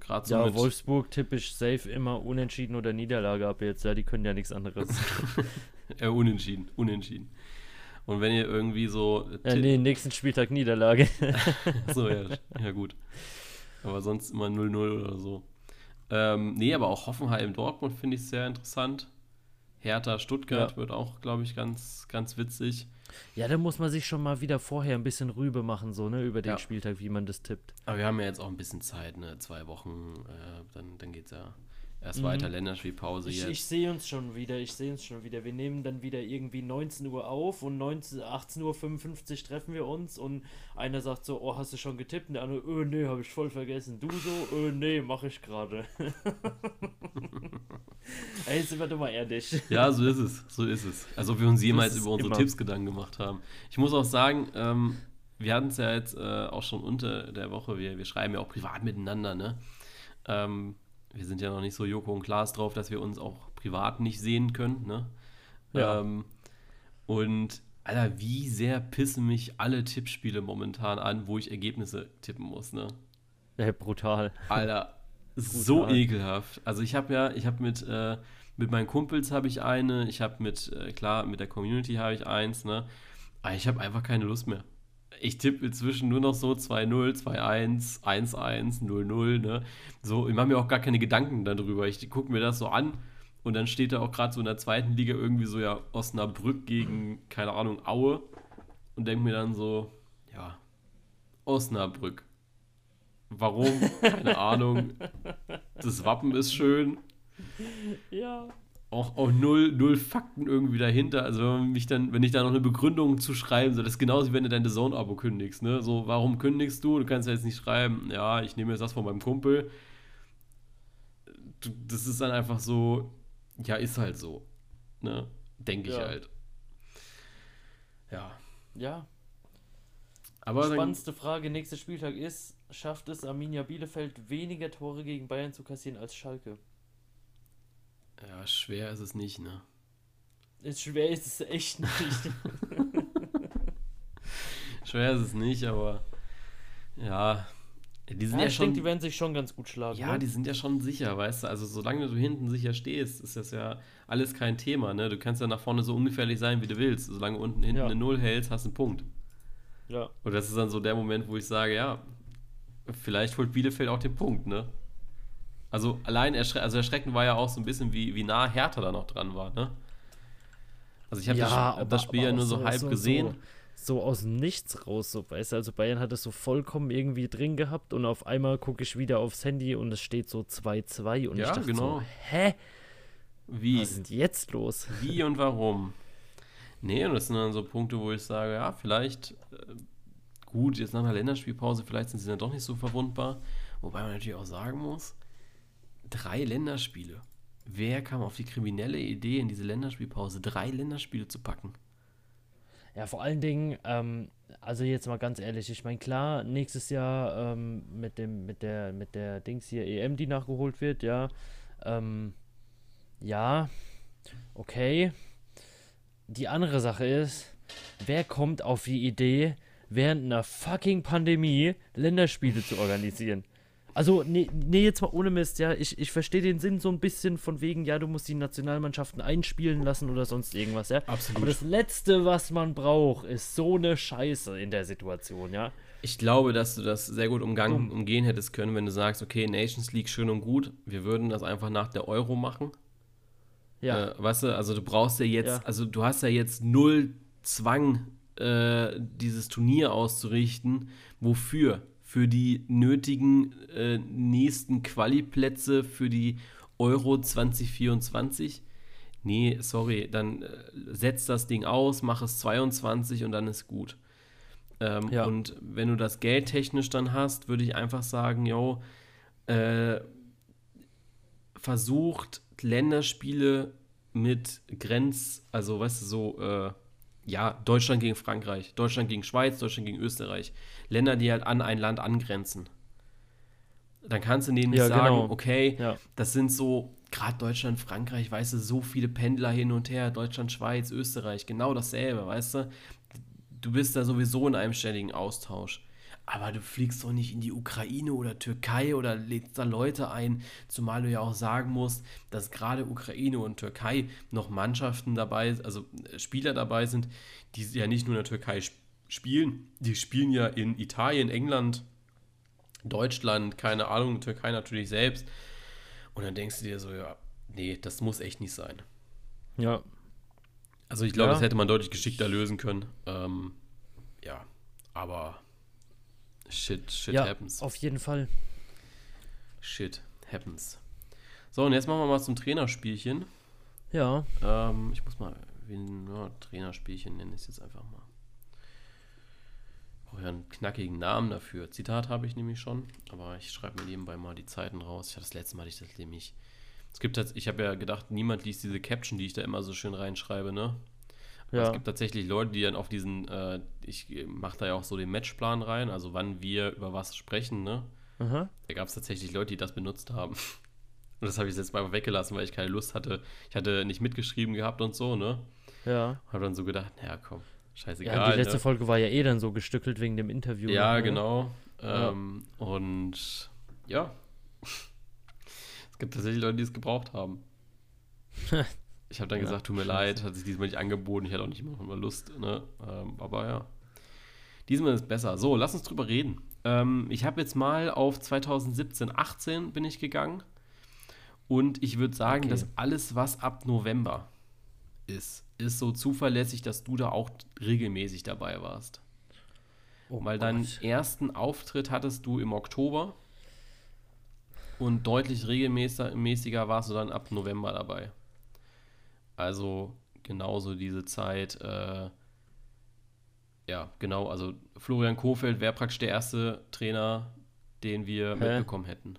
S1: Gerade so
S2: Ja, Wolfsburg typisch safe immer unentschieden oder Niederlage ab jetzt. Ja, die können ja nichts anderes.
S1: äh, unentschieden, unentschieden. Und wenn ihr irgendwie so.
S2: ja, nee, nächsten Spieltag Niederlage.
S1: So, ja, ja, gut. Aber sonst immer 0-0 oder so. Ähm, nee, aber auch Hoffenheim Dortmund finde ich sehr interessant. Hertha Stuttgart
S2: Ja.
S1: wird auch, glaube ich, ganz, ganz witzig.
S2: Ja, da muss man sich schon mal wieder vorher ein bisschen Rübe machen, so, ne, über den
S1: Ja.
S2: Spieltag, wie man das tippt.
S1: Aber wir haben ja jetzt auch ein bisschen Zeit, ne? Zwei Wochen, äh, dann, dann geht es ja erst
S2: Mhm.
S1: weiter. Länderspielpause
S2: Ich,
S1: jetzt.
S2: ich sehe uns schon wieder, ich sehe uns schon wieder. Wir nehmen dann wieder irgendwie 19 Uhr auf und 19, 18.55 Uhr treffen wir uns und einer sagt so, oh, hast du schon getippt? Und der andere, öh, nee, habe ich voll vergessen. Du so, öh, nee, mache ich gerade. Ey, sind wir doch mal ehrlich.
S1: Ja, so ist es, so ist es. Als ob wir uns jemals über unsere
S2: immer.
S1: Tipps Gedanken gemacht haben. Ich muss auch sagen, ähm, wir hatten es ja jetzt äh, auch schon unter der Woche, wir, wir schreiben ja auch privat miteinander, ne? Ähm, wir sind ja noch nicht so Joko und Klaas drauf, dass wir uns auch privat nicht sehen können, ne?
S2: Ja.
S1: Ähm, und, Alter, wie sehr pissen mich alle Tippspiele momentan an, wo ich Ergebnisse tippen muss, ne?
S2: Ja, brutal.
S1: Alter, so
S2: Brutal.
S1: ekelhaft. Also ich habe ja, ich habe mit, äh, mit meinen Kumpels habe ich eine, ich habe mit, äh, klar, mit der Community habe ich eins, ne? Aber ich habe einfach keine Lust mehr. Ich tippe inzwischen nur noch so 2-0, 2-1, 1-1, 0-0, ne? So, ich mache mir auch gar keine Gedanken darüber. Ich gucke mir das so an und dann steht da auch gerade so in der zweiten Liga irgendwie so ja Osnabrück gegen, keine Ahnung, Aue und denke mir dann so, ja, Osnabrück. Warum? Keine Ahnung. Das Wappen ist schön.
S2: Ja.
S1: Auch, auch null, null Fakten irgendwie dahinter. Also wenn mich dann, wenn ich da noch eine Begründung zu schreiben, so das ist genauso wie wenn du dein Zone-Abo kündigst, ne? So, warum kündigst du? Du kannst ja jetzt nicht schreiben, ja, ich nehme jetzt das von meinem Kumpel. Das ist dann einfach so, ja, ist halt so. Ne? Denke ich
S2: Ja.
S1: halt. Ja.
S2: Ja.
S1: Aber dann,
S2: Spannendste Frage, nächster Spieltag ist, schafft es Arminia Bielefeld weniger Tore gegen Bayern zu kassieren als Schalke?
S1: Ja, schwer ist es nicht, ne?
S2: Ist schwer, ist es echt nicht.
S1: Schwer ist es nicht, aber ja, die sind
S2: ja,
S1: ja,
S2: ich
S1: schon.
S2: denke, die werden sich schon ganz gut schlagen.
S1: ja,
S2: ne?
S1: die sind ja schon sicher, weißt du. Also solange du hinten sicher stehst, ist das ja alles kein Thema, ne? Du kannst ja nach vorne so ungefährlich sein, wie du willst. Solange du unten hinten
S2: Ja.
S1: eine Null hältst, hast du einen Punkt.
S2: ja.
S1: Und das ist dann so der Moment, wo ich sage, ja, vielleicht holt Bielefeld auch den Punkt, ne? Also allein erschre also erschreckend war ja auch so ein bisschen, wie, wie nah Hertha da noch dran war, ne? Also ich habe das, hab das Spiel ja nur so, halb gesehen.
S2: So, so aus dem Nichts raus, so weißt du, also Bayern hat es so vollkommen irgendwie drin gehabt und auf einmal gucke ich wieder aufs Handy und es steht so 2-2 und
S1: Ja,
S2: ich dachte
S1: genau.
S2: so, hä?
S1: Wie?
S2: Was ist denn jetzt los?
S1: Wie und warum? Nee, und das sind dann so Punkte, wo ich sage, ja, vielleicht, äh, gut, jetzt nach einer Länderspielpause, vielleicht sind sie dann doch nicht so verwundbar. Wobei man natürlich auch sagen muss, drei Länderspiele. Wer kam auf die kriminelle Idee, in diese Länderspielpause drei Länderspiele zu packen?
S2: Ja, vor allen Dingen, ähm, also jetzt mal ganz ehrlich, ich meine, klar, nächstes Jahr ähm, mit dem, mit der, mit der Dings hier EM, die nachgeholt wird, ja. Ähm, ja, okay. Die andere Sache ist, wer kommt auf die Idee, während einer fucking Pandemie Länderspiele zu organisieren? Also, nee, nee, jetzt mal ohne Mist, ja. Ich, ich verstehe den Sinn so ein bisschen von wegen, ja, du musst die Nationalmannschaften einspielen lassen oder sonst irgendwas, ja.
S1: Absolut.
S2: Aber das Letzte, was man braucht, ist so eine Scheiße in der Situation, ja.
S1: Ich glaube, dass du das sehr gut umgang,
S2: Dumm.
S1: umgehen hättest können, wenn du sagst, okay, Nations League schön und gut, wir würden das einfach nach der Euro machen.
S2: Ja,
S1: Äh, weißt du, also du brauchst ja jetzt,
S2: Ja.
S1: also du hast ja jetzt null Zwang, äh, dieses Turnier auszurichten. Wofür? Für die nötigen äh, nächsten Quali-Plätze für die Euro 2024? Nee, sorry, dann äh, setz das Ding aus, mach es 22 und dann ist gut. Ähm,
S2: Ja.
S1: Und wenn du das Geld technisch dann hast, würde ich einfach sagen, yo, äh, versucht Länderspiele mit Grenz, also weißt du, so, äh, ja, Deutschland gegen Frankreich, Deutschland gegen Schweiz, Deutschland gegen Österreich. Länder, die halt an ein Land angrenzen. Dann kannst du denen nicht
S2: Ja,
S1: sagen,
S2: genau.
S1: okay,
S2: ja.
S1: das sind so gerade Deutschland, Frankreich, weißt du, so viele Pendler hin und her, Deutschland, Schweiz, Österreich, genau dasselbe, weißt du. Du bist da sowieso in einem ständigen Austausch. Aber du fliegst doch nicht in die Ukraine oder Türkei oder lädst da Leute ein, zumal du ja auch sagen musst, dass gerade Ukraine und Türkei noch Mannschaften dabei, also äh, Spieler dabei sind, die ja nicht nur in der Türkei spielen, die spielen ja in Italien, England, Deutschland, keine Ahnung, Türkei natürlich selbst. Und dann denkst du dir so, ja, nee, das muss echt nicht sein.
S2: Ja.
S1: Also ich glaube,
S2: Ja.
S1: das hätte man deutlich geschickter lösen können. Ähm, ja, aber shit, shit
S2: ja,
S1: happens.
S2: auf jeden Fall.
S1: Shit happens. So, und jetzt machen wir mal zum Trainerspielchen.
S2: Ja,
S1: Ähm, ich muss mal, ja, Trainerspielchen nenne ich es jetzt einfach mal. Ich brauche ja einen knackigen Namen dafür. Zitat habe ich nämlich schon, aber ich schreibe mir nebenbei mal die Zeiten raus. Ich hatte das letzte Mal, hatte ich das nämlich. Es gibt jetzt, ich habe ja gedacht, niemand liest diese Caption, die ich da immer so schön reinschreibe, ne? Aber Es
S2: ja,
S1: gibt tatsächlich Leute, die dann auf diesen, äh, ich mache da ja auch so den Matchplan rein, also wann wir über was sprechen, ne?
S2: aha.
S1: Da gab es tatsächlich Leute, die das benutzt haben. Und das habe ich jetzt mal weggelassen, weil ich keine Lust hatte. Ich hatte nicht mitgeschrieben gehabt und so, ne?
S2: Ja.
S1: Habe dann so gedacht, naja, komm,
S2: Ja,
S1: scheißegal.
S2: die letzte
S1: ne?
S2: Folge war ja eh dann so gestückelt wegen dem Interview.
S1: Ja,
S2: ne?
S1: genau.
S2: Ja.
S1: Ähm, und ja, es gibt tatsächlich Leute, die es gebraucht haben. Ich habe dann
S2: Ja,
S1: gesagt, tut mir
S2: scheiße.
S1: leid, hat sich diesmal nicht angeboten, ich hatte auch nicht immer Lust, ne? Ähm, aber ja. Diesmal ist besser. So, lass uns drüber reden. Ähm, ich habe jetzt mal auf 2017, 18 bin ich gegangen. Und ich würde sagen,
S2: Okay.
S1: dass alles, was ab November ist, ist so zuverlässig, dass du da auch regelmäßig dabei warst.
S2: Oh
S1: Weil deinen
S2: Gott.
S1: ersten Auftritt hattest du im Oktober und deutlich regelmäßiger warst du dann ab November dabei. Also genauso diese Zeit, äh, ja, genau, also Florian Kofeld wäre praktisch der erste Trainer, den wir
S2: Hä?
S1: mitbekommen hätten.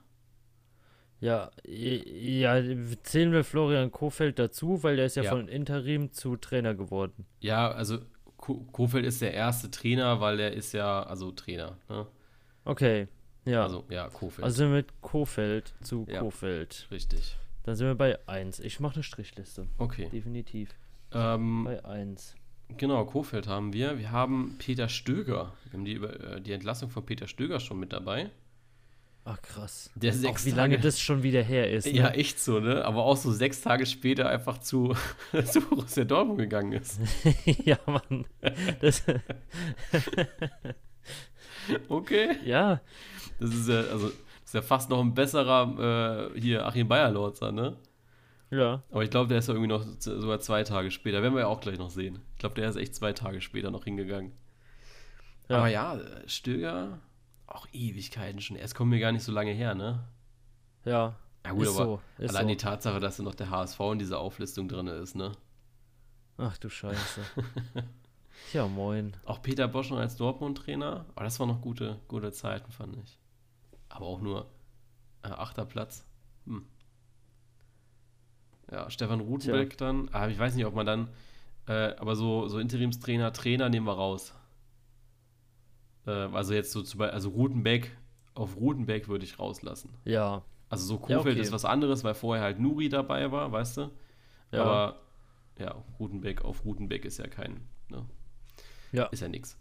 S2: Ja, ja, zählen wir Florian Kofeld dazu, weil der ist ja,
S1: Ja.
S2: von Interim zu Trainer geworden.
S1: Ja, also Ko Kofeld ist der erste Trainer, weil er ist ja, also Trainer, ne?
S2: Okay, ja.
S1: Also, ja, Kofeld.
S2: Also mit Kofeld zu
S1: Ja.
S2: Kofeld.
S1: richtig.
S2: Dann sind wir bei 1. Ich mache eine Strichliste.
S1: Okay.
S2: Definitiv.
S1: Ähm,
S2: Bei 1.
S1: Genau, Kofeld haben wir. Wir haben Peter Stöger. Wir haben die, äh, die Entlassung von Peter Stöger schon mit dabei.
S2: Ach krass.
S1: Der
S2: Auch
S1: sechs
S2: wie lange
S1: Tage-
S2: das schon wieder her ist. Ne?
S1: Ja, echt so, ne? Aber auch so sechs Tage später einfach zu, zu Borussia Dortmund gegangen ist.
S2: ja, Mann. Das,
S1: Okay.
S2: ja,
S1: Das ist ja, also, ist ja fast noch ein besserer äh, hier Achim Bayerlorzer, ne?
S2: ja.
S1: Aber ich glaube, der ist ja irgendwie noch sogar zwei Tage später. Werden wir ja auch gleich noch sehen. Ich glaube, der ist echt zwei Tage später noch hingegangen.
S2: Ja.
S1: Aber ja, äh, Stöger, auch Ewigkeiten schon. Es kommt mir gar nicht so lange her, ne?
S2: Ja.
S1: Ja gut,
S2: ist
S1: aber
S2: so. Ist
S1: allein
S2: so.
S1: die Tatsache, dass da noch der HSV in dieser Auflistung drin ist, ne?
S2: Ach du Scheiße. ja, moin.
S1: Auch Peter Bosch noch als Dortmund-Trainer. Aber das waren noch gute, gute Zeiten, fand ich. Aber auch nur äh, achter Platz. Hm. Ja, Stefan Rutenbeck dann. Aber ich weiß nicht, ob man dann. Äh, aber so, so Interimstrainer, Trainer nehmen wir raus. Äh, also jetzt so zu, bei- also Rutenbeck, auf Rutenbeck würde ich rauslassen.
S2: Ja.
S1: Also so
S2: Ja,
S1: Kofeld
S2: okay.
S1: ist was anderes, weil vorher halt Nuri dabei war, weißt du?
S2: Ja.
S1: Aber ja, Rutenbeck auf Rutenbeck ist ja kein, ne?
S2: Ja.
S1: Ist ja nix.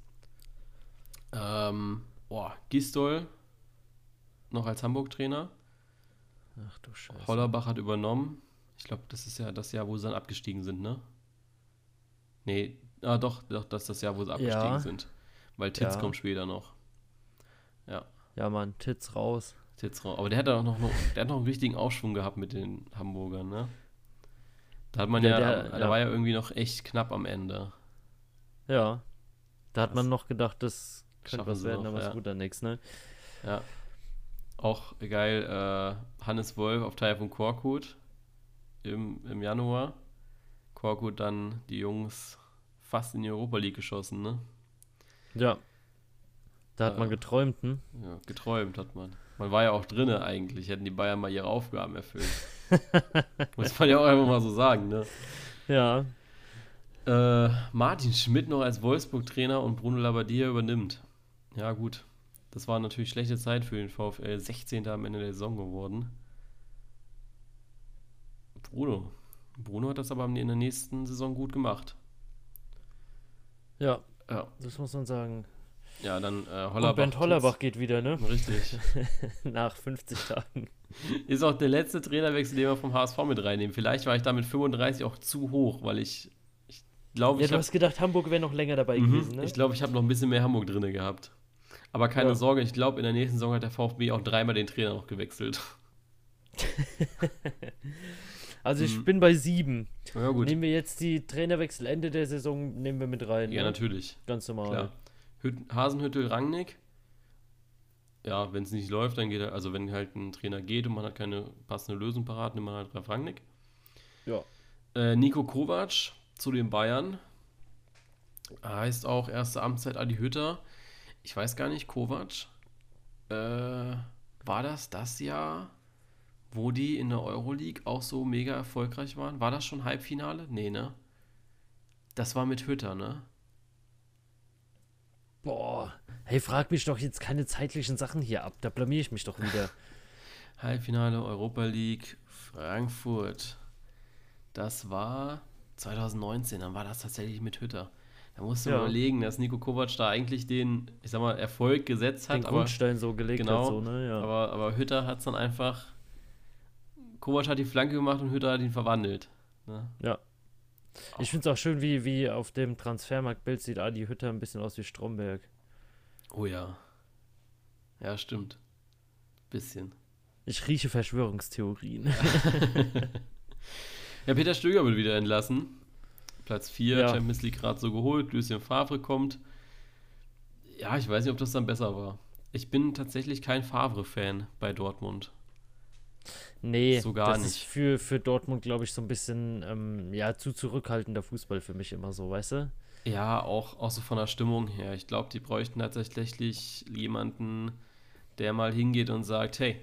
S1: Ähm, boah, Gistol noch als Hamburg-Trainer.
S2: Ach du Scheiße.
S1: Hollerbach hat übernommen. Ich glaube, das ist ja das Jahr, wo sie dann abgestiegen sind, ne? Nee, ah doch, doch, das ist das Jahr, wo sie abgestiegen
S2: Ja.
S1: sind. Weil Titz
S2: Ja.
S1: kommt später noch. Ja,
S2: Ja, Mann, Tits raus.
S1: Titz raus. Aber der hat auch noch, noch, der hat noch einen richtigen Aufschwung gehabt mit den Hamburgern, ne? Da hat man
S2: Ja,
S1: ja,
S2: der-
S1: da
S2: ja.
S1: war ja irgendwie noch echt knapp am Ende.
S2: Ja. Da hat
S1: Krass.
S2: man noch gedacht, das könnte was werden,
S1: noch,
S2: aber
S1: ja.
S2: es gut dann nix, ne?
S1: Ja. Auch geil, äh, Hannes Wolf auf Teil von Korkut im, im Januar. Korkut dann die Jungs fast in die Europa League geschossen, ne?
S2: Ja. Da hat
S1: Ja.
S2: man geträumt, hm?
S1: Ja, geträumt hat man. Man war ja auch drinne eigentlich, hätten die Bayern mal ihre Aufgaben erfüllt. Muss man ja auch einfach mal so sagen, ne?
S2: Ja.
S1: Äh, Martin Schmidt noch als Wolfsburg-Trainer und Bruno Labbadia übernimmt. Ja, gut. Das war natürlich schlechte Zeit für den VfL. 16. am Ende der Saison geworden. Bruno. Bruno hat das aber in der nächsten Saison gut gemacht.
S2: Ja,
S1: Ja,
S2: das muss man sagen.
S1: ja dann äh,
S2: Und
S1: Hollerbach.
S2: Bernd Hollerbach geht wieder, ne?
S1: Richtig.
S2: Nach 50 Tagen.
S1: Ist auch der letzte Trainerwechsel, den wir vom HSV mit reinnehmen. Vielleicht war ich da mit 35 auch zu hoch, weil ich, ich glaube,
S2: Ja,
S1: ich
S2: du
S1: habe
S2: hast gedacht, Hamburg wäre noch länger dabei
S1: Mhm.
S2: gewesen, ne?
S1: Ich glaube, ich habe noch ein bisschen mehr Hamburg drin gehabt. Aber keine
S2: Ja.
S1: Sorge, ich glaube, in der nächsten Saison hat der VfB auch dreimal den Trainer noch gewechselt.
S2: also ich
S1: Mhm.
S2: bin bei sieben.
S1: Ja, gut.
S2: Nehmen wir jetzt die Trainerwechsel Ende der Saison, nehmen wir mit rein.
S1: ja,
S2: ne?
S1: natürlich.
S2: Ganz normal.
S1: Klar. Hüt Hasenhüttel, Rangnick. Ja, wenn es nicht läuft, dann geht er, also wenn halt ein Trainer geht und man hat keine passende Lösung parat, nimmt man halt Ralf Rangnick.
S2: Ja.
S1: Äh, Nico Kovac zu den Bayern. Heißt auch erste Amtszeit Adi Hütter. Ich weiß gar nicht, Kovac. Äh, war das das Jahr, wo die in der Euroleague auch so mega erfolgreich waren? War das schon Halbfinale? Nee, ne? Das war mit Hütter, ne?
S2: Boah. Hey, frag mich doch jetzt keine zeitlichen Sachen hier ab. Da blamier ich mich doch wieder.
S1: Halbfinale Europa League Frankfurt. Das war 2019, dann war das tatsächlich mit Hütter. Da musst du
S2: Ja.
S1: überlegen, dass Nico Kovac da eigentlich den, ich sag mal, Erfolg gesetzt
S2: Den
S1: hat, aber,
S2: Grundstein so gelegt
S1: genau,
S2: hat, so, ne? Ja.
S1: aber, aber Hütter hat es dann einfach. Kovac hat die Flanke gemacht und Hütter hat ihn verwandelt. Ne?
S2: ja. Ich finde es auch schön, wie, wie auf dem Transfermarktbild sieht Adi Hütter ein bisschen aus wie Stromberg.
S1: Oh ja. Ja, stimmt. Bisschen.
S2: Ich rieche Verschwörungstheorien.
S1: Ja, Peter Stöger wird wieder entlassen. Platz 4,
S2: Ja.
S1: Champions League gerade so geholt. Lucien Favre kommt. Ja, ich weiß nicht, ob das dann besser war. Ich bin tatsächlich kein Favre-Fan bei Dortmund.
S2: Nee,
S1: So gar
S2: das ist
S1: nicht.
S2: für, für Dortmund, glaube ich, so ein bisschen ähm, ja, zu zurückhaltender Fußball für mich immer so, weißt du?
S1: Ja, auch, auch so von der Stimmung her. Ich glaube, die bräuchten tatsächlich jemanden, der mal hingeht und sagt, hey,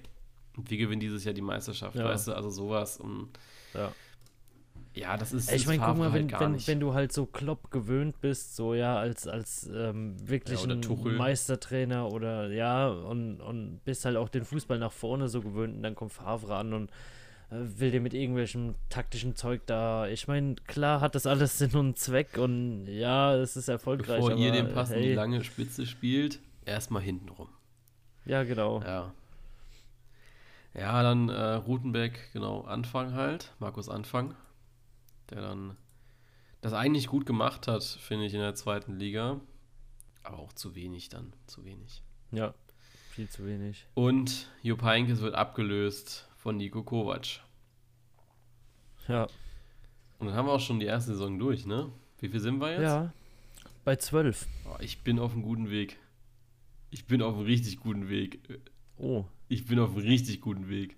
S1: wir gewinnen dieses Jahr die Meisterschaft,
S2: Ja.
S1: weißt du, also sowas. Und
S2: Ja.
S1: Ja, das ist,
S2: Ich meine, guck mal,
S1: halt
S2: wenn,
S1: gar
S2: wenn, wenn du halt so Klopp gewöhnt bist, so ja, als, als ähm, wirklich
S1: Ja.
S2: Meistertrainer oder ja, und, und bist halt auch den Fußball nach vorne so gewöhnt und dann kommt Favre an und äh, will dir mit irgendwelchem taktischen Zeug da. Ich meine, klar hat das alles Sinn und Zweck und ja, es ist erfolgreich.
S1: Bevor ihr
S2: aber,
S1: den Pass in die lange Spitze spielt, erstmal hinten rum.
S2: Ja, genau.
S1: Ja. Ja, dann äh, Rutenbeck, genau, Anfang halt, Markus Anfang, der dann das eigentlich gut gemacht hat, finde ich, in der zweiten Liga. Aber auch zu wenig dann, zu wenig.
S2: Ja, viel zu wenig.
S1: Und Jupp Heynckes wird abgelöst von Nico Kovac.
S2: Ja,
S1: Und dann haben wir auch schon die erste Saison durch, ne? Wie viel sind wir jetzt?
S2: ja. Bei zwölf.
S1: Oh, ich bin auf einem guten Weg. Ich bin auf einem richtig guten Weg.
S2: Oh,
S1: Ich bin auf einem richtig guten Weg.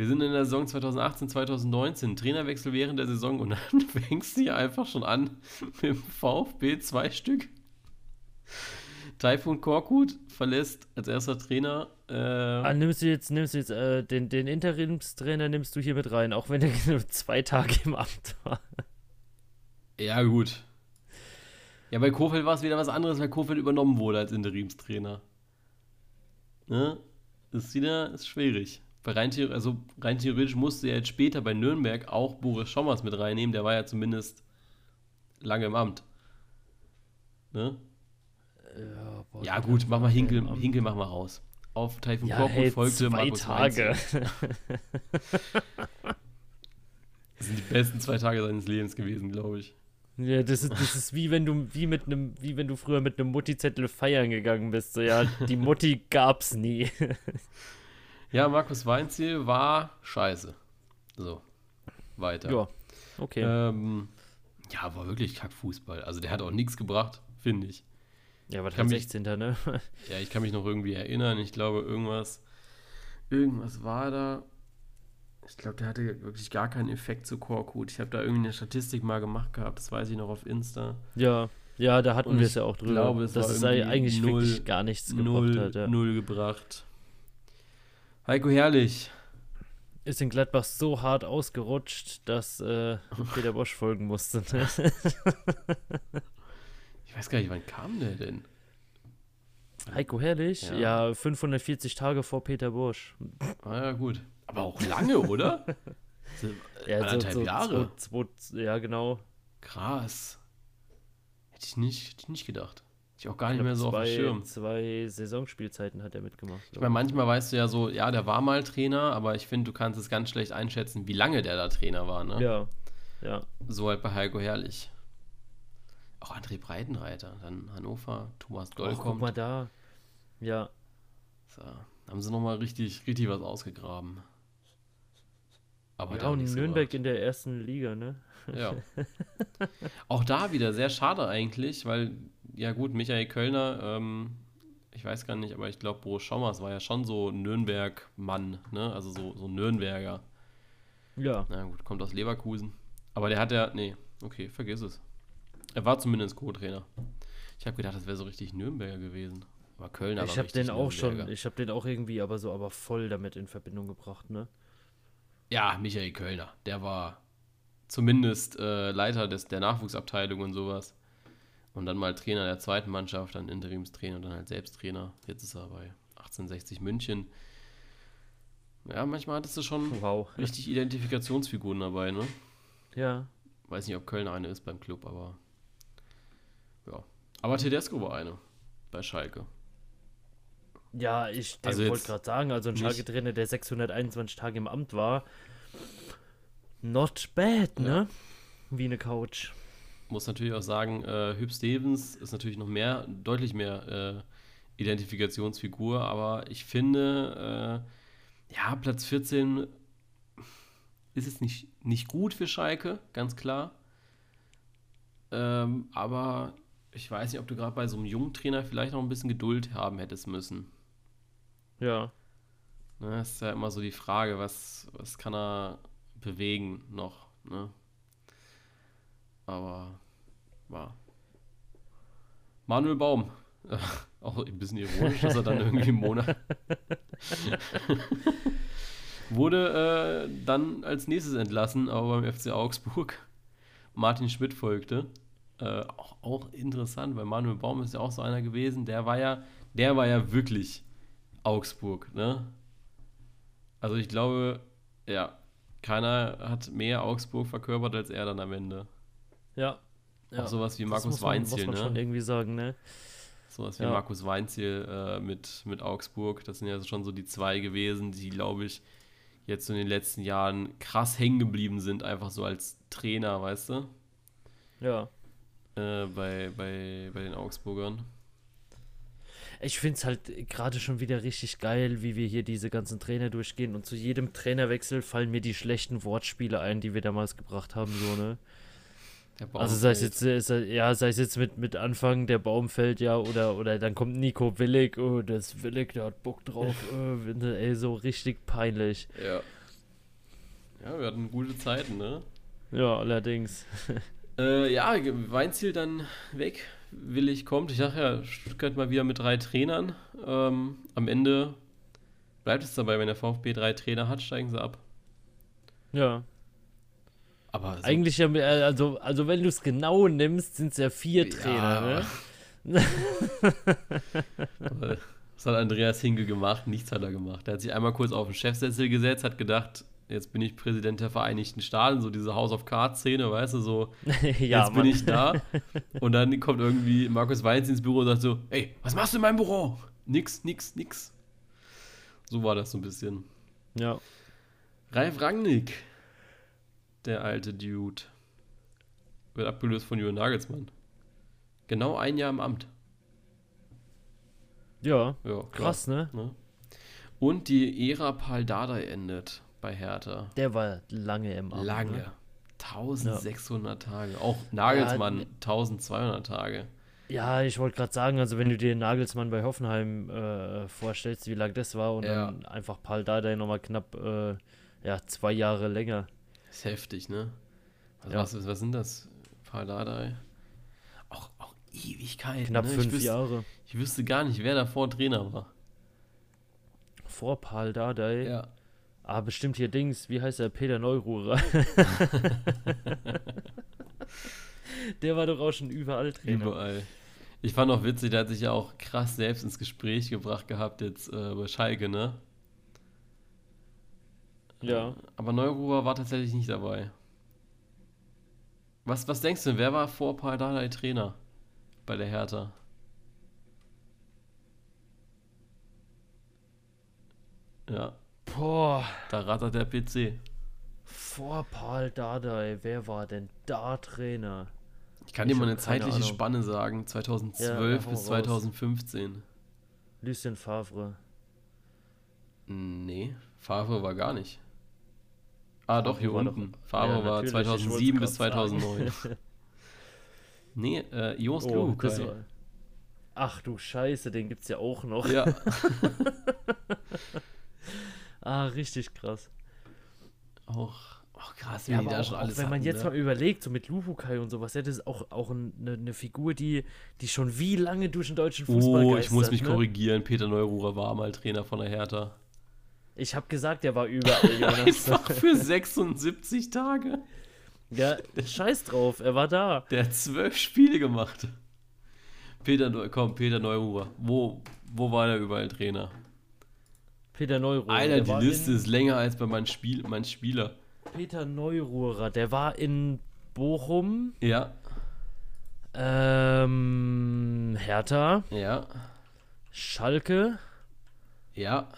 S1: Wir sind in der Saison 2018, 2019. Trainerwechsel während der Saison und dann fängst du hier einfach schon an mit dem VfB zwei Stück. Taifun Korkut verlässt als erster Trainer. Äh,
S2: Ah, nimmst du jetzt, nimmst du jetzt äh, den, den Interimstrainer nimmst du hier mit rein, auch wenn er nur zwei Tage im Amt war.
S1: ja, gut. Ja, bei Kofeld war es wieder was anderes, weil Kofeld übernommen wurde als Interimstrainer. Ne? Ist wieder ist schwierig. Weil rein, also rein theoretisch musste er jetzt später bei Nürnberg auch Boris Schommers mit reinnehmen. Der war ja zumindest lange im Amt. Ne?
S2: Ja, boah,
S1: Ja, gut, mach mal Hinkel? Hinkel mach mal raus. Auf Taifun
S2: Ja,
S1: Korkut
S2: hey,
S1: folgte
S2: zwei
S1: Markus Tage.
S2: Tage.
S1: Das sind die besten zwei Tage seines Lebens gewesen, glaube ich.
S2: Ja, das ist, das ist wie wenn du wie mit einem, wie wenn du früher mit einem Mutti-Zettel feiern gegangen bist. So, ja, die Mutti gab's nie.
S1: Ja, Markus Weinziel war scheiße. So, weiter.
S2: ja, okay.
S1: Ähm, ja, war wirklich Kackfußball. Also der hat auch nichts gebracht, finde ich.
S2: ja, was
S1: kann
S2: hat
S1: mich-
S2: 16. ne?
S1: Ja, ich kann mich noch irgendwie erinnern. Ich glaube, irgendwas, irgendwas war da. Ich glaube, der hatte wirklich gar keinen Effekt zu Korkut. Ich habe da irgendwie eine Statistik mal gemacht gehabt. Das weiß ich noch auf Insta.
S2: ja, ja, da hatten wir
S1: ich
S2: es ja auch drüber.
S1: glaube, es
S2: dass
S1: war
S2: es eigentlich
S1: null-
S2: wirklich gar nichts gebracht
S1: Null,
S2: hat. Ja.
S1: null gebracht. Heiko Herrlich.
S2: Ist in Gladbach so hart ausgerutscht, dass äh, Peter Bosch folgen musste. Ne?
S1: Ich weiß gar nicht, wann kam der denn?
S2: Heiko Herrlich?
S1: Ja.
S2: Ja. 540 Tage vor Peter Bosch.
S1: Ah ja, gut. Aber auch lange, oder?
S2: Ja, so,
S1: Anderthalb
S2: so
S1: Jahre.
S2: Zwei, zwei, ja, genau.
S1: Krass. Hätte ich nicht, hätte ich nicht gedacht. Ich auch gar nicht
S2: Ich
S1: mehr so auf dem
S2: zwei,
S1: Schirm.
S2: Zwei Saisonspielzeiten hat er mitgemacht.
S1: Ich meine, manchmal weißt du ja so, ja, der war mal Trainer, aber ich finde, du kannst es ganz schlecht einschätzen, wie lange der da Trainer war, ne?
S2: Ja, ja.
S1: So halt bei Heiko Herrlich. Auch André Breitenreiter, dann Hannover, Thomas Doll
S2: guck
S1: kommt.
S2: mal da. Ja,
S1: So, haben sie nochmal richtig, richtig was ausgegraben. Aber
S2: ja und Nürnberg
S1: gebracht.
S2: in der ersten Liga, ne?
S1: Ja. Auch da wieder sehr schade eigentlich, weil, ja gut, Michael Kölner, ähm, ich weiß gar nicht, aber ich glaube, Boris Schommers war ja schon so Nürnberg-Mann, ne? Also so, so Nürnberger.
S2: Ja.
S1: Na gut, kommt aus Leverkusen. Aber der hat ja, nee, okay, vergiss es. Er war zumindest Co-Trainer. Ich habe gedacht, das wäre so richtig Nürnberger gewesen. Aber Kölner
S2: Ich habe den auch schon,
S1: Nürnberger.
S2: ich habe den auch irgendwie aber so aber voll damit in Verbindung gebracht, ne?
S1: Ja, Michael Kölner. Der war zumindest äh, Leiter des, der Nachwuchsabteilung und sowas. Und dann mal Trainer der zweiten Mannschaft, dann Interimstrainer und dann halt selbst Trainer. Jetzt ist er bei 1860 München. Ja, manchmal hattest du schon
S2: Wow.
S1: richtig Identifikationsfiguren dabei, ne?
S2: Ja.
S1: Weiß nicht, ob Kölner eine ist beim Club, aber ja. Aber Tedesco war eine bei Schalke.
S2: Ja, ich
S1: Also
S2: wollte gerade sagen, also ein
S1: nicht-
S2: Schalke-Trainer, der 621 Tage im Amt war, not bad, ne? Wie eine Couch.
S1: Muss natürlich auch sagen, äh, Hüb Stevens ist natürlich noch mehr, deutlich mehr äh, Identifikationsfigur, aber ich finde, äh, ja, Platz 14 ist es nicht, nicht gut für Schalke, ganz klar. Ähm, aber ich weiß nicht, ob du gerade bei so einem jungen Trainer vielleicht noch ein bisschen Geduld haben hättest müssen.
S2: Ja.
S1: Ne, das ist ja immer so die Frage, was, was kann er bewegen noch, ne? Aber war. Manuel Baum. Auch ein bisschen ironisch, dass er dann irgendwie im Monat. Wurde äh, dann als nächstes entlassen, aber beim FC Augsburg. Martin Schmidt folgte. Äh, auch, auch interessant, weil Manuel Baum ist ja auch so einer gewesen, der war ja, der war ja wirklich Augsburg, ne? Also ich glaube, ja, keiner hat mehr Augsburg verkörpert als er dann am Ende.
S2: Ja. ja.
S1: Auch sowas wie
S2: Das
S1: Markus
S2: muss man,
S1: Weinziel,
S2: muss man schon
S1: ne?
S2: irgendwie sagen, ne?
S1: Sowas wie
S2: Ja.
S1: Markus Weinziel äh, mit, mit Augsburg. Das sind ja schon so die zwei gewesen, die, glaube ich, jetzt in den letzten Jahren krass hängen geblieben sind, einfach so als Trainer, weißt du?
S2: Ja.
S1: Äh, bei, bei, bei den Augsburgern.
S2: Ich finde es halt gerade schon wieder richtig geil, wie wir hier diese ganzen Trainer durchgehen und zu jedem Trainerwechsel fallen mir die schlechten Wortspiele ein, die wir damals gebracht haben, so, ne? Also sei es jetzt, äh, ja, sei es jetzt mit, mit Anfang, der Baum fällt ja, oder, oder dann kommt Nico Willig, oh, das Willig, der hat Bock drauf, du- ey, so richtig peinlich.
S1: Ja. Ja, wir hatten gute Zeiten, ne?
S2: Ja, allerdings.
S1: Äh, ja, Weinziel dann weg. Willig kommt. Ich sag ja, Stuttgart mal wieder mit drei Trainern. Ähm, am Ende bleibt es dabei, wenn der VfB drei Trainer hat, steigen sie ab.
S2: Ja.
S1: Aber so,
S2: Eigentlich ja, also, also wenn du es genau nimmst, sind es ja vier Trainer, ne?
S1: was hat Andreas Hinke gemacht? Nichts hat er gemacht. Er hat sich einmal kurz auf den Chefsessel gesetzt, hat gedacht, jetzt bin ich Präsident der Vereinigten Staaten, so diese House of Cards Szene, weißt du, so,
S2: ja,
S1: jetzt bin ich da. Und dann kommt irgendwie Markus Weinz ins Büro und sagt so, ey, was machst du in meinem Büro? Nix, nix, nix. So war das so ein bisschen.
S2: Ja.
S1: Ralf Rangnick, der alte Dude, wird abgelöst von Jürgen Nagelsmann. Genau ein Jahr im Amt.
S2: Ja,
S1: Ja,
S2: krass, ne?
S1: Ne? Und die Ära Paul Dardai endet bei Hertha.
S2: Der war lange im Amt.
S1: Lange.
S2: Ne?
S1: 1600 Tage. Auch Nagelsmann
S2: Ja,
S1: 1200 Tage.
S2: Ja, ich wollte gerade sagen, also wenn du dir Nagelsmann bei Hoffenheim äh, vorstellst, wie lang das war und
S1: Ja.
S2: dann einfach Paul Dardai nochmal knapp äh, ja, zwei Jahre länger.
S1: Ist heftig, ne? Also
S2: Ja.
S1: was, was sind das? Paul Dardai? Auch, auch Ewigkeiten.
S2: Knapp
S1: ne?
S2: fünf
S1: ich wüsste,
S2: Jahre.
S1: Ich wüsste gar nicht, wer davor Trainer war.
S2: Vor Paul Dardai.
S1: Ja.
S2: Ah, bestimmt hier Dings, wie heißt er? Peter Neururer. Der war doch auch schon überall Trainer.
S1: Überall. Ich fand auch witzig, der hat sich ja auch krass selbst ins Gespräch gebracht gehabt jetzt äh, bei Schalke, ne?
S2: Ja.
S1: Aber Neururer war tatsächlich nicht dabei. Was, was denkst du, wer war vor Pardadei Trainer bei der Hertha? Ja,
S2: Boah,
S1: da rattert der PC.
S2: vor Paul Dardai, wer war denn da Trainer?
S1: Ich kann
S2: Ich
S1: dir mal eine zeitliche
S2: Ahnung.
S1: Spanne sagen, 2012
S2: Ja,
S1: bis
S2: raus.
S1: 2015.
S2: Lucien Favre.
S1: Nee, Favre war gar nicht. Ah, doch, hier
S2: war doch-
S1: unten. Favre
S2: Ja,
S1: war
S2: natürlich, ich
S1: 2007 bis
S2: wollt's grad sagen.
S1: 2009. nee, äh, Jost
S2: Oh, war, ach du Scheiße, den gibt's ja auch noch.
S1: Ja,
S2: Ah, richtig krass.
S1: auch, auch krass, wie
S2: Ja,
S1: die da
S2: auch,
S1: schon alles
S2: wenn man
S1: hatten,
S2: jetzt
S1: ne?
S2: mal überlegt, so mit Luhukai und sowas, ja, das ist auch, auch eine, eine Figur, die, die schon wie lange durch den deutschen Fußball
S1: Oh, ich muss mich
S2: ne?
S1: korrigieren. Peter Neururer war mal Trainer von der Hertha.
S2: Ich habe gesagt, der war überall.
S1: Einfach für 76 Tage.
S2: ja, scheiß drauf, er war da.
S1: Der hat zwölf Spiele gemacht. Peter, komm, Peter Neururer. Wo, wo war der überall Trainer?
S2: Peter Neururer.
S1: Alter,
S2: der
S1: die Liste
S2: in,
S1: ist länger als bei meinem Spiel, mein Spieler.
S2: Peter Neururer, der war in Bochum,
S1: Ja,
S2: ähm, Hertha,
S1: ja,
S2: Schalke,
S1: ja.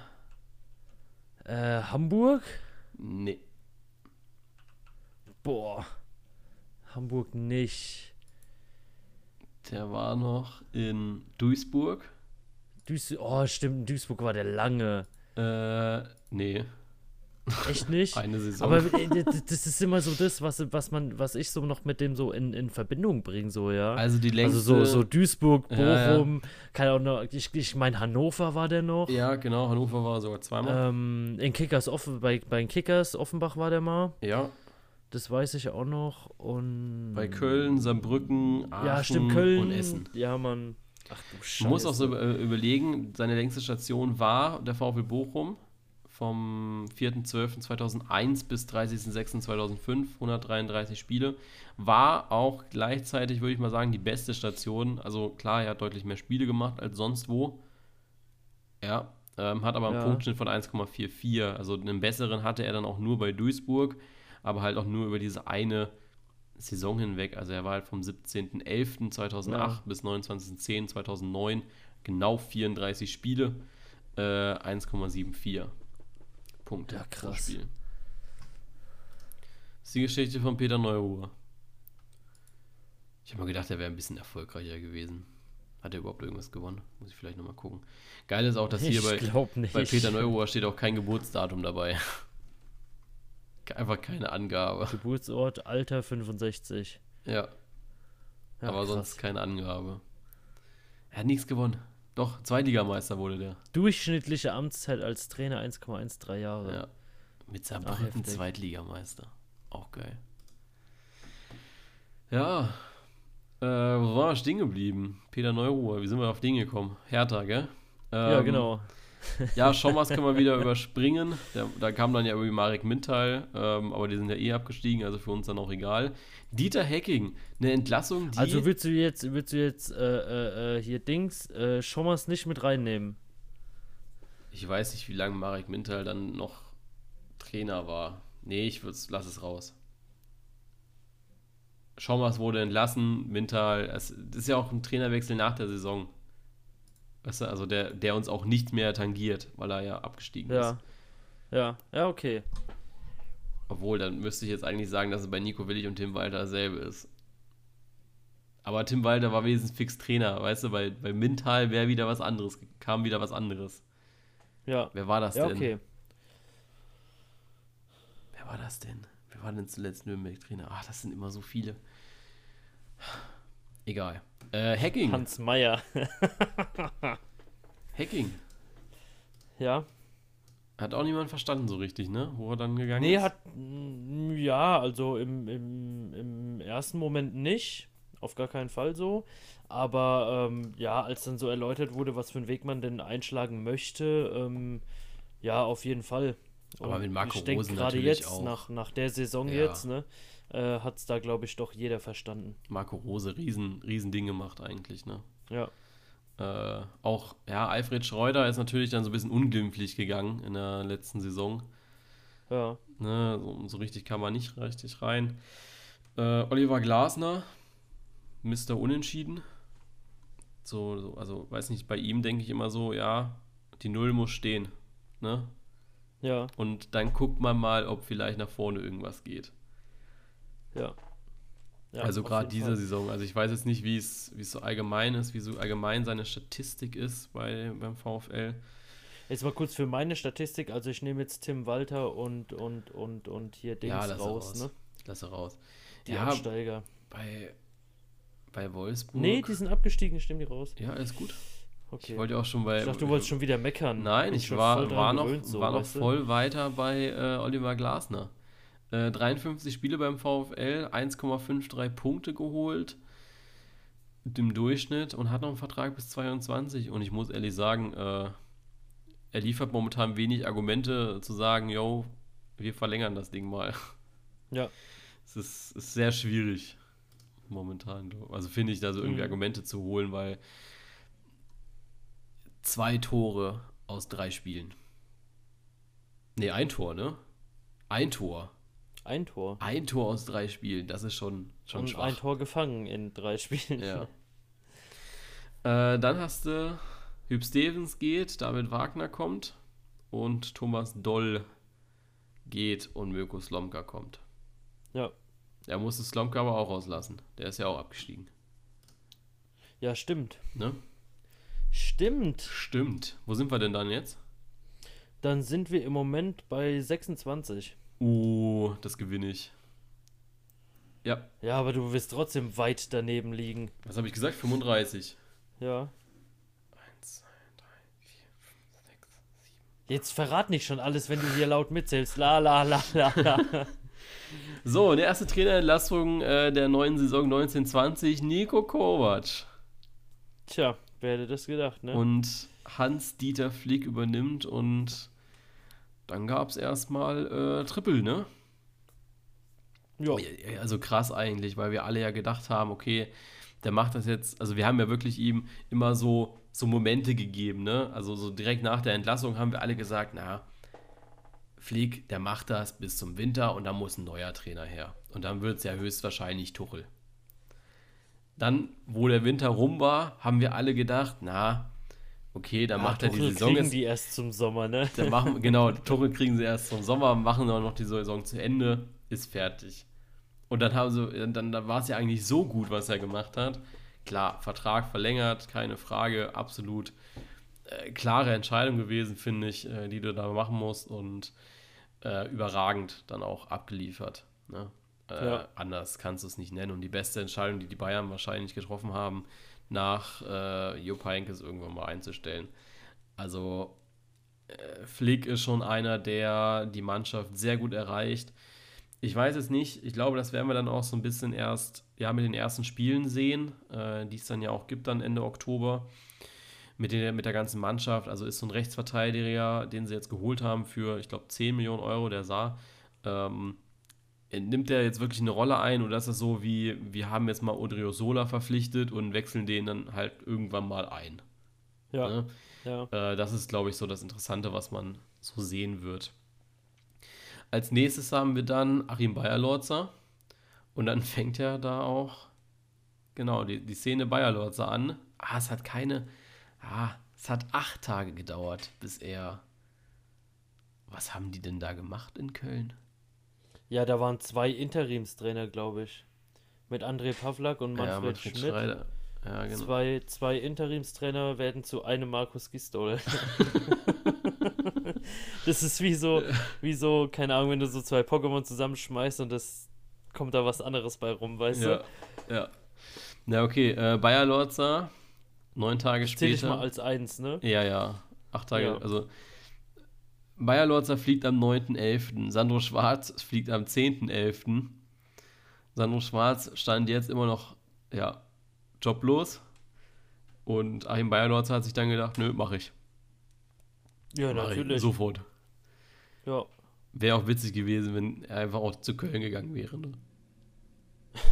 S2: äh, Hamburg.
S1: Nee.
S2: Boah, Hamburg nicht.
S1: Der war noch in Duisburg.
S2: Duis oh, stimmt, in Duisburg war der lange.
S1: Äh, nee.
S2: Echt nicht?
S1: Eine Saison.
S2: Aber äh, das ist immer so das, was, was man, was ich so noch mit dem so in, in Verbindung bringe, so, ja.
S1: also die längste.
S2: Also so, so Duisburg,
S1: Ja, ja.
S2: Bochum, kann auch noch, ich, ich meine Hannover war der noch.
S1: Ja, genau. Hannover war sogar zweimal.
S2: Ähm, in Kickers offen, bei, bei den Kickers Offenbach war der mal.
S1: ja.
S2: Das weiß ich auch noch. Und
S1: Bei Köln, Saarbrücken, Aachen
S2: ja, stimmt, Köln
S1: und Essen.
S2: Ja, Mann. Ach du Scheiße.
S1: Man muss auch so überlegen, seine längste Station war der VfL Bochum vom 4.12.2001 bis 30.06.2005, 133 Spiele. War auch gleichzeitig, würde ich mal sagen, die beste Station. Also klar, er hat deutlich mehr Spiele gemacht als sonst wo. Ja, ähm, hat aber einen
S2: Ja.
S1: Punktschnitt von 1,44. Also einen besseren hatte er dann auch nur bei Duisburg, aber halt auch nur über diese eine Saison hinweg. Also er war halt vom 17.11.2008
S2: Ja.
S1: bis 29.10.2009 genau 34 Spiele, äh, 1,74 Punkte
S2: Ja,
S1: pro
S2: krass.
S1: Spiel. Das ist die Geschichte von Peter Neuruhr. Ich habe mal gedacht, er wäre ein bisschen erfolgreicher gewesen. Hat er überhaupt irgendwas gewonnen? Muss ich vielleicht nochmal gucken. Geil ist auch, dass hier bei, bei Peter Neuruhr steht auch kein Geburtsdatum dabei. Einfach keine Angabe.
S2: Geburtsort, Alter 65.
S1: Ja,
S2: Ja,
S1: aber
S2: krass.
S1: sonst keine Angabe. Er hat nichts gewonnen. Doch, Zweitligameister wurde der.
S2: Durchschnittliche Amtszeit als Trainer 1,13 Jahre.
S1: Ja. Mit Saarbrücken. Zweitligameister. Auch geil. Ja. Äh, wo waren wir stehen geblieben? Peter Neuruhr, wie sind wir auf den gekommen? Hertha, gell?
S2: Ja,
S1: Ähm,
S2: genau.
S1: Ja, Schommers können wir wieder überspringen. Der, da kam dann ja irgendwie Marek Mintal, ähm, aber die sind ja eh abgestiegen, also für uns dann auch egal. Dieter Hecking, eine Entlassung, die.
S2: Also willst du jetzt, willst du jetzt äh, äh, äh, hier Dings, äh, Schommers nicht mit reinnehmen?
S1: ich weiß nicht, wie lange Marek Mintal dann noch Trainer war. Nee, ich würd's, lass es raus. Schommers wurde entlassen, Mintal, es, das ist ja auch ein Trainerwechsel nach der Saison. Weißt du, also der, der uns auch nicht mehr tangiert, weil er ja abgestiegen ist.
S2: Ja. Ja, ja, okay.
S1: Obwohl, dann müsste ich jetzt eigentlich sagen, dass es bei Nico Willig und Tim Walter dasselbe ist. Aber Tim Walter war wenigstens fix Trainer, weißt du, bei, bei Mintal wäre wieder was anderes, kam wieder was anderes.
S2: Ja.
S1: Wer war das
S2: Ja,
S1: denn?
S2: okay.
S1: Wer war das denn? Wer war denn zuletzt Nürnberg-Trainer? Ach, das sind immer so viele. Egal. Äh, Hacking.
S2: Hans Meyer.
S1: Hacking.
S2: ja.
S1: Hat auch niemand verstanden so richtig, ne? Wo er dann gegangen
S2: Nee,
S1: ist.
S2: hat. mm, Ja, also im, im, im ersten Moment nicht. Auf gar keinen Fall so. Aber ähm, ja, als dann so erläutert wurde, was für einen Weg man denn einschlagen möchte, ähm, ja, auf jeden Fall.
S1: Aber mit Marco
S2: ich denke gerade
S1: natürlich
S2: jetzt,
S1: auch.
S2: nach, nach der Saison
S1: Ja.
S2: jetzt, ne, äh, hat es da, glaube ich, doch jeder verstanden.
S1: Marco Rose, riesen, riesen Ding gemacht eigentlich, ne?
S2: Ja.
S1: Äh, auch, ja, Alfred Schreuder ist natürlich dann so ein bisschen unglimpflich gegangen in der letzten Saison.
S2: Ja.
S1: Ne, so, so richtig kam man nicht richtig rein. Äh, Oliver Glasner, Mr. Unentschieden. So, so, also weiß nicht, bei ihm denke ich immer so, ja, die Null muss stehen. Ne?
S2: Ja,
S1: Und dann guckt man mal, ob vielleicht nach vorne irgendwas geht.
S2: Ja. ja
S1: also gerade diese
S2: Fall.
S1: Saison. Also ich weiß jetzt nicht, wie es so allgemein ist, wie so allgemein seine Statistik ist bei, beim VfL.
S2: Jetzt mal kurz für meine Statistik. Also ich nehme jetzt Tim Walter und, und, und, und hier Dings
S1: Ja,
S2: raus,
S1: raus.
S2: ne?
S1: Lass er raus.
S2: Die
S1: ja,
S2: Absteiger.
S1: bei, bei Wolfsburg.
S2: Nee, die sind abgestiegen, stimmen die raus.
S1: ja, alles gut.
S2: Okay.
S1: Ich wollte auch schon bei.
S2: Ich dachte, du wolltest schon wieder meckern.
S1: Nein, ich war, war noch,
S2: gewöhnt so,
S1: war noch
S2: du?
S1: voll weiter bei äh, Oliver Glasner. Äh, 53 Spiele beim VfL, 1,53 Punkte geholt im Durchschnitt und hat noch einen Vertrag bis 22. Und ich muss ehrlich sagen, äh, er liefert momentan wenig Argumente zu sagen, yo, wir verlängern das Ding mal.
S2: Ja,
S1: Es ist, ist sehr schwierig momentan. Also finde ich da so irgendwie
S2: Mhm.
S1: Argumente zu holen, weil zwei Tore aus drei Spielen. Nee, ein Tor, ne? Ein Tor.
S2: Ein Tor.
S1: Ein Tor aus drei Spielen, das ist schon, schon
S2: und
S1: schwach.
S2: ein Tor gefangen in drei Spielen.
S1: Ja. Äh, dann hast du Hüb Stevens geht, David Wagner kommt und Thomas Doll geht und Mirko Slomka kommt.
S2: Ja.
S1: Er musste Slomka aber auch rauslassen. Der ist ja auch abgestiegen.
S2: Ja, stimmt.
S1: Ne?
S2: Stimmt.
S1: Stimmt. Wo sind wir denn dann jetzt?
S2: Dann sind wir im Moment bei 26.
S1: Uh, das gewinne ich. Ja,
S2: Ja, aber du wirst trotzdem weit daneben liegen.
S1: was habe ich gesagt? 35.
S2: Ja.
S1: 1, 2, 3, 4, 5, 6, 7.
S2: Jetzt verrat nicht schon alles, wenn du hier laut mitzählst. La la la la la.
S1: So, die erste Trainerentlassung äh, der neuen Saison 1920, Nico Kovac.
S2: Tja, wer hätte das gedacht, ne?
S1: Und Hans-Dieter Flick übernimmt und dann gab es erstmal äh, Triple, ne?
S2: ja.
S1: Also krass eigentlich, weil wir alle ja gedacht haben, okay, der macht das jetzt, also wir haben ja wirklich ihm immer so, so Momente gegeben, ne? Also so direkt nach der Entlassung haben wir alle gesagt, na, Flick, der macht das bis zum Winter und dann muss ein neuer Trainer her. Und dann wird es ja höchstwahrscheinlich Tuchel. Dann, wo der Winter rum war, haben wir alle gedacht, na, okay, dann
S2: Ah,
S1: macht er die
S2: Tuchel
S1: Saison
S2: kriegen
S1: jetzt
S2: die erst zum Sommer, ne?
S1: dann machen, genau, Tore kriegen sie erst zum Sommer, machen aber noch die Saison zu Ende, ist fertig. Und dann haben sie, dann, dann war es ja eigentlich so gut, was er gemacht hat. Klar, Vertrag verlängert, keine Frage, absolut äh, klare Entscheidung gewesen, finde ich, äh, die du da machen musst und äh, überragend dann auch abgeliefert. Ne? Äh,
S2: Ja.
S1: Anders kannst du es nicht nennen. Und die beste Entscheidung, die die Bayern wahrscheinlich getroffen haben, nach äh, Jupp Heynckes irgendwann mal einzustellen. Also äh, Flick ist schon einer, der die Mannschaft sehr gut erreicht. Ich weiß es nicht, ich glaube, das werden wir dann auch so ein bisschen erst ja, mit den ersten Spielen sehen, äh, die es dann ja auch gibt dann Ende Oktober mit, den, mit der ganzen Mannschaft. Also ist so ein Rechtsverteidiger, den sie jetzt geholt haben für, ich glaube, 10 Millionen Euro, der sah. Ähm, nimmt der jetzt wirklich eine Rolle ein oder ist das so wie, wir haben jetzt mal Odriozola verpflichtet und wechseln den dann halt irgendwann mal ein?
S2: Ja,
S1: Ne?
S2: ja.
S1: Äh, das ist, glaube ich, so das Interessante, was man so sehen wird. Als nächstes haben wir dann Achim Bayerlorzer. Und dann fängt ja da auch, genau, die, die Szene Bayerlorzer an. Ah, es hat keine, ah, es hat acht Tage gedauert, bis er, was haben die denn da gemacht in Köln?
S2: Ja, da waren zwei Interimstrainer, glaube ich. Mit André Pavlak und Manfred,
S1: ja, Manfred
S2: Schmidt.
S1: Schreider. Ja, genau.
S2: Zwei, zwei Interimstrainer werden zu einem Markus Gistol. das ist wie so, wie so, keine Ahnung, wenn du so zwei Pokémon zusammenschmeißt und das kommt da was anderes bei rum, weißt
S1: Ja,
S2: du?
S1: ja. Na, okay, äh, Bayerlorzer, neun Tage
S2: Zähl
S1: später.
S2: ich mal als eins, ne?
S1: Ja, ja. Acht Tage.
S2: Ja.
S1: Also Bayer Lorzer fliegt am 9.11. Sandro Schwarz fliegt am 10.11. Sandro Schwarz stand jetzt immer noch, ja, joblos. Und Achim Bayer Lorzer hat sich dann gedacht, nö, mach ich.
S2: Ja,
S1: Mach ich.
S2: natürlich.
S1: Sofort.
S2: Ja.
S1: Wäre auch witzig gewesen, wenn er einfach auch zu Köln gegangen wäre. Ne?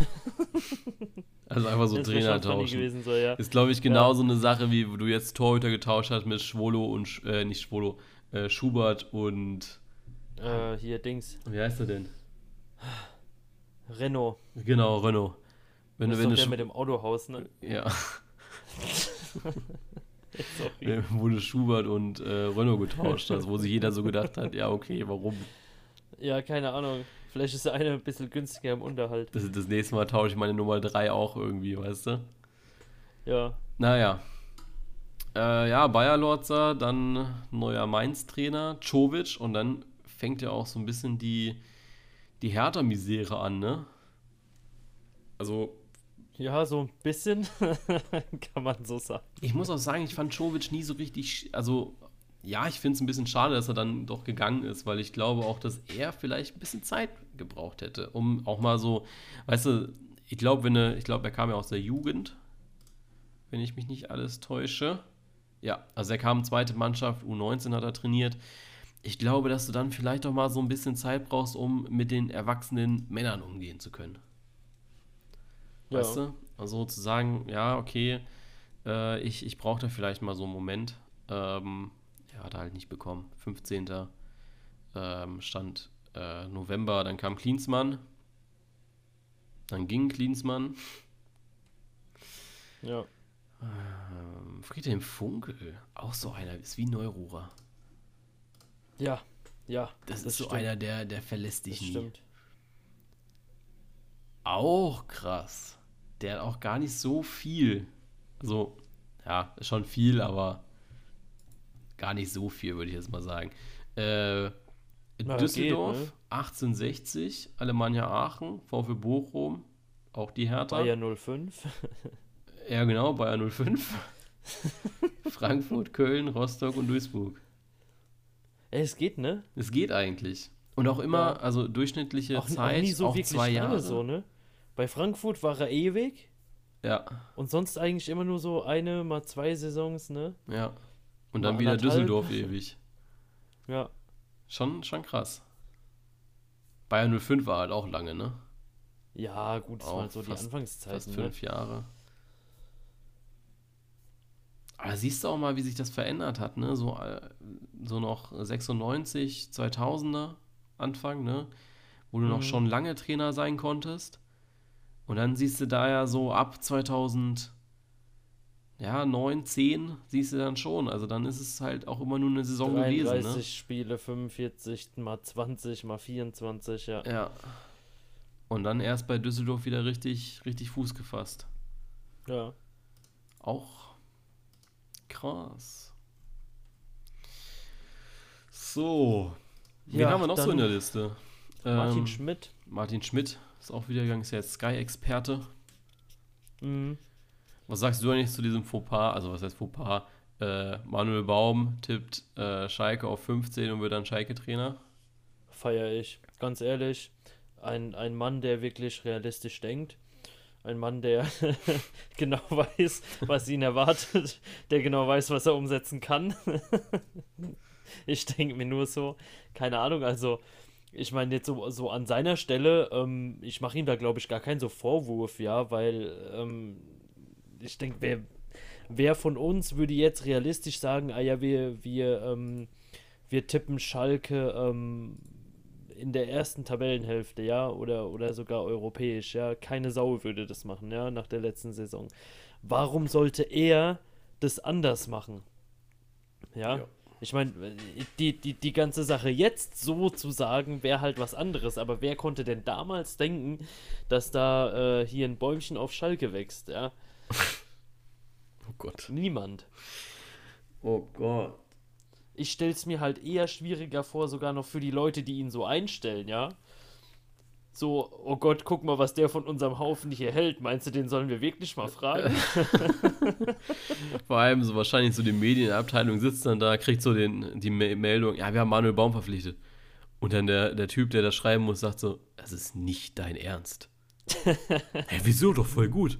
S1: also einfach so
S2: das
S1: Trainer tauschen.
S2: gewesen, so, ja.
S1: Ist, glaube ich, genauso eine Sache, wie wo du jetzt Torhüter getauscht hast mit Schwolo und, äh, nicht Schwolo, äh, Schubert und
S2: Äh, hier Dings.
S1: Wie heißt er denn?
S2: Renault.
S1: Genau, Renault. Wenn,
S2: das
S1: du-
S2: ist
S1: wenn du
S2: der
S1: Schu-
S2: mit dem Autohaus, ne?
S1: ja,
S2: Sorry.
S1: äh, wurde Schubert und äh, Renault getauscht hast, wo sich jeder so gedacht hat, ja, okay, warum?
S2: Ja, keine Ahnung. Vielleicht ist der eine ein bisschen günstiger im Unterhalt.
S1: Das, das nächste Mal tausche ich meine Nummer 3 auch irgendwie, weißt du?
S2: Ja.
S1: Naja. Äh, ja, Bayer Lorzer, dann neuer Mainz-Trainer, Czovic und dann fängt ja auch so ein bisschen die, die Hertha-Misere an, ne? Also,
S2: Ja, so ein bisschen kann man so sagen.
S1: ich muss auch sagen, ich fand Czovic nie so richtig, also, ja, ich finde es ein bisschen schade, dass er dann doch gegangen ist, weil ich glaube auch, dass er vielleicht ein bisschen Zeit gebraucht hätte, um auch mal so, weißt du, ich glaube, wenn er, ich glaube, er kam ja aus der Jugend, wenn ich mich nicht alles täusche. Ja, also er kam zweite Mannschaft, U19 hat er trainiert. Ich glaube, dass du dann vielleicht auch mal so ein bisschen Zeit brauchst, um mit den erwachsenen Männern umgehen zu können. Weißt
S2: ja.
S1: du? Also zu sagen, ja, okay, äh, ich, ich brauche da vielleicht mal so einen Moment. Ähm, ja, hat er halt nicht bekommen. 15. Ähm, stand äh, November, dann kam Klinsmann. Dann ging Klinsmann.
S2: Ja.
S1: Friedhelm Funkel, auch so einer, ist wie Neururer.
S2: Ja. Ja.
S1: Das, ist so
S2: stimmt.
S1: einer, der, der verlässt dich
S2: Das
S1: nie.
S2: stimmt.
S1: Auch krass. Der hat auch gar nicht so viel. Also, ja, ist schon viel, aber gar nicht so viel, würde ich jetzt mal sagen. Äh,
S2: Na,
S1: Düsseldorf,
S2: geht, ne?
S1: 1860, Alemannia Aachen, VfB Bochum, auch die Hertha.
S2: Bayer 05.
S1: Ja, genau, Bayern 05. Frankfurt, Köln, Rostock und Duisburg.
S2: Es geht, ne?
S1: Es geht eigentlich. Und auch immer,
S2: Ja.
S1: also durchschnittliche
S2: Auch,
S1: Zeit,
S2: auch nie so
S1: auch
S2: wirklich
S1: zwei Jahre.
S2: so, ne? Bei Frankfurt war er ewig
S1: Ja,
S2: und sonst eigentlich immer nur so eine, mal zwei Saisons, ne?
S1: ja. Und dann
S2: Mal
S1: wieder
S2: anderthalb.
S1: Düsseldorf ewig.
S2: Ja.
S1: Schon, schon krass. Bayern 05 war halt auch lange, ne?
S2: Ja, gut, das
S1: Auch
S2: waren so die
S1: fast-
S2: Anfangszeiten,
S1: Fast
S2: ne?
S1: fünf Jahre. Aber siehst du auch mal, wie sich das verändert hat, ne? So, äh, so noch 96, 2000er Anfang, ne? Wo du noch
S2: Mhm.
S1: schon lange Trainer sein konntest. Und dann siehst du da ja so ab 2000, ja, 9, 10 siehst du dann schon. Also dann ist es halt auch immer nur eine Saison
S2: 33
S1: gewesen, ne?
S2: Spiele, 45, mal 20, mal 24, ja.
S1: Ja. Und dann erst bei Düsseldorf wieder richtig, richtig Fuß gefasst.
S2: Ja.
S1: Auch krass. So. Wen
S2: Ja,
S1: haben wir noch so in der Liste?
S2: Martin
S1: Ähm,
S2: Schmidt.
S1: Martin Schmidt ist auch wieder gegangen, ist ja jetzt Sky-Experte.
S2: Mhm.
S1: Was sagst du eigentlich zu diesem Fauxpas? Also, was heißt Fauxpas? Äh, Manuel Baum tippt äh, Schalke auf 15 und wird dann Schalke-Trainer.
S2: Feier ich. Ganz ehrlich, ein, ein Mann, der wirklich realistisch denkt. Ein Mann, der genau weiß, was ihn erwartet. Der genau weiß, was er umsetzen kann. ich denke mir nur so, keine Ahnung, also ich meine jetzt so, so an seiner Stelle, ähm, ich mache ihm da glaube ich gar keinen so Vorwurf, ja, weil ähm, ich denke, wer, wer von uns würde jetzt realistisch sagen, ah ja, wir, wir, ähm, wir tippen Schalke ähm, in der ersten Tabellenhälfte, ja, oder, oder sogar europäisch, ja. Keine Sau würde das machen, ja, nach der letzten Saison. Warum sollte er das anders machen? Ja.
S1: Ja.
S2: Ich meine, die, die, die ganze Sache jetzt so zu sagen, wäre halt was anderes. Aber wer konnte denn damals denken, dass da äh, hier ein Bäumchen auf Schalke wächst, ja?
S1: Oh Gott.
S2: Niemand.
S1: Oh Gott.
S2: Ich stelle es mir halt eher schwieriger vor, sogar noch für die Leute, die ihn so einstellen, ja. So, oh Gott, guck mal, was der von unserem Haufen hier hält. Meinst du, den sollen wir wirklich mal fragen?
S1: Vor allem so wahrscheinlich so die Medienabteilung sitzt dann da, kriegt so den, die Me- Meldung, ja, wir haben Manuel Baum verpflichtet. Und dann der, der Typ, der das schreiben muss, sagt so, das ist nicht dein Ernst. Hä, wieso? Doch voll gut.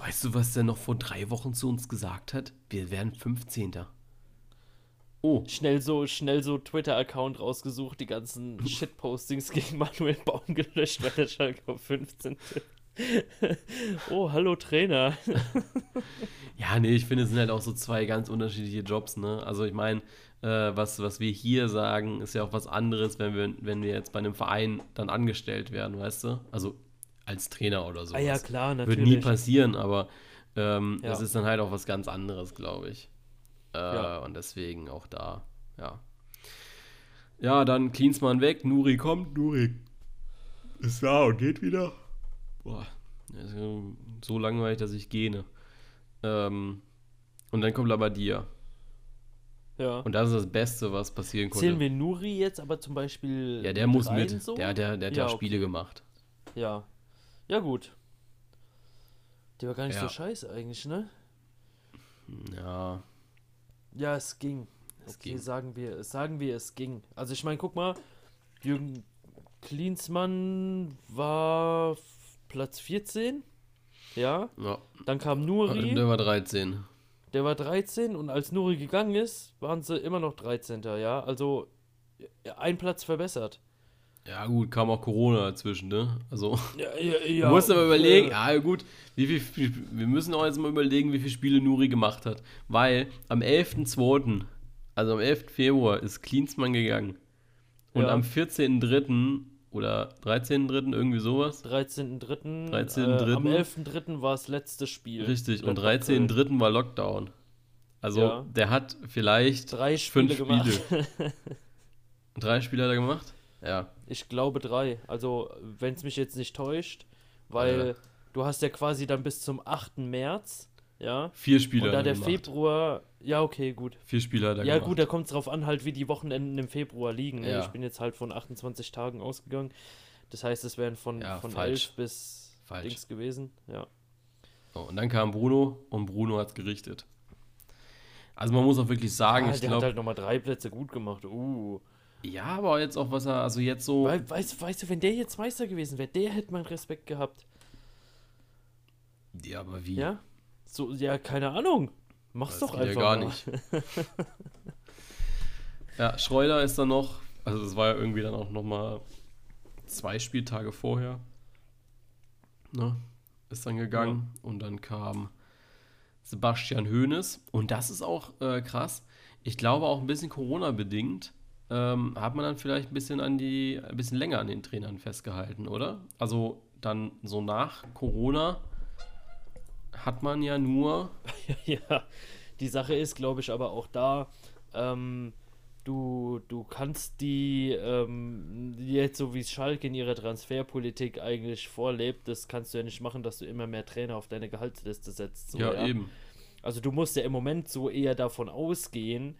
S1: Weißt du, was der noch vor drei Wochen zu uns gesagt hat? Wir werden 15. Oh,
S2: Schnell so, schnell so Twitter-Account rausgesucht, die ganzen Shitpostings gegen Manuel Baum gelöscht, weil der Schalke auf 15 tippt. oh, hallo Trainer.
S1: Ja, nee, ich finde, es sind halt auch so zwei ganz unterschiedliche Jobs, ne? Also ich meine, äh, was, was wir hier sagen, ist ja auch was anderes, wenn wir, wenn wir jetzt bei einem Verein dann angestellt werden, weißt du? Also als Trainer oder so.
S2: Ah ja, klar,
S1: Wird
S2: natürlich.
S1: nie passieren, aber ähm,
S2: Ja.
S1: das ist dann halt auch was ganz anderes, glaube ich. Äh,
S2: Ja.
S1: Und deswegen auch da, ja. Ja, dann Klinsmann weg, Nuri kommt, Nuri ist da und geht wieder. Boah, so langweilig, dass ich gehe. Ähm, und dann kommt Labadia.
S2: Ja.
S1: Und das ist das Beste, was passieren konnte.
S2: Zählen wir Nuri jetzt aber zum Beispiel.
S1: ja, der muss mit.
S2: So?
S1: Der, der, der hat
S2: Ja,
S1: ja
S2: okay.
S1: Spiele gemacht.
S2: Ja. Ja, gut. Der war gar nicht
S1: Ja.
S2: so scheiße eigentlich, ne?
S1: Ja,
S2: Ja, es ging.
S1: Es
S2: okay,
S1: ging.
S2: sagen wir, sagen wir, es ging. Also ich meine, guck mal, Jürgen Klinsmann war Platz 14. Ja,
S1: ja.
S2: dann kam Nuri,
S1: Der war 13.
S2: der war 13 und als Nuri gegangen ist, waren sie immer noch 13. Ja, also ja, ein Platz verbessert.
S1: Ja, gut, kam auch Corona dazwischen, ne? Also.
S2: Ja, ja,
S1: Du musst aber überlegen,
S2: äh,
S1: ja gut, wie viel, wir müssen auch jetzt mal überlegen, wie viele Spiele Nuri gemacht hat. Weil am 11.2., also am 11. Februar, ist Klinsmann gegangen. Und
S2: Ja.
S1: am 14.3. oder 13.3. irgendwie sowas.
S2: 13.3.
S1: 13.3..
S2: Äh, am 11.3. war das letzte Spiel.
S1: Richtig, und
S2: Gladbach Köln.
S1: 13.3. war Lockdown. Also
S2: Ja.
S1: der hat vielleicht
S2: Drei Spiele
S1: fünf
S2: gemacht.
S1: Spiele. Drei Spiele hat er gemacht? Ja.
S2: Ich glaube drei. Also, wenn es mich jetzt nicht täuscht, weil
S1: Ja.
S2: du hast ja quasi dann bis zum 8. März, ja.
S1: Vier Spiele
S2: Und da
S1: er
S2: der
S1: gemacht.
S2: Februar, ja, okay, gut.
S1: Vier Spiele hat er
S2: Ja,
S1: gemacht.
S2: gut, da kommt es drauf an, halt, wie die Wochenenden im Februar liegen. Ne?
S1: Ja.
S2: Ich bin jetzt halt von 28 Tagen ausgegangen. Das heißt, es wären von,
S1: Ja,
S2: von
S1: falsch.
S2: 11 bis
S1: Falsch.
S2: Dings gewesen. Ja.
S1: So, und dann kam Bruno und Bruno hat es gerichtet. Also man muss auch wirklich sagen,
S2: Ah,
S1: ich
S2: der hat
S1: glaube,
S2: halt nochmal drei Plätze gut gemacht. Uh.
S1: Ja, aber jetzt auch, was er, also jetzt so,
S2: Weil, weißt, weißt du, wenn der jetzt Meister gewesen wäre, der hätte meinen Respekt gehabt.
S1: ja, aber wie?
S2: Ja? So, ja, keine Ahnung. Mach's
S1: Das
S2: doch einfach.
S1: ja gar
S2: mal.
S1: nicht. ja, Schreuder ist dann noch, also das war ja irgendwie dann auch nochmal zwei Spieltage vorher, ne, ist dann gegangen und dann kam Sebastian Hoeneß und das ist auch äh, krass. Ich glaube auch ein bisschen Corona-bedingt ähm, hat man dann vielleicht ein bisschen an die, ein bisschen länger an den Trainern festgehalten, oder? Also dann so nach Corona hat man ja nur
S2: Ja, die Sache ist, glaube ich, aber auch da, ähm, du, du kannst die, ähm, jetzt so wie es Schalke in ihrer Transferpolitik eigentlich vorlebt, das kannst du ja nicht machen, dass du immer mehr Trainer auf deine Gehaltsliste setzt. So,
S1: ja, eben.
S2: Also du musst ja im Moment so eher davon ausgehen,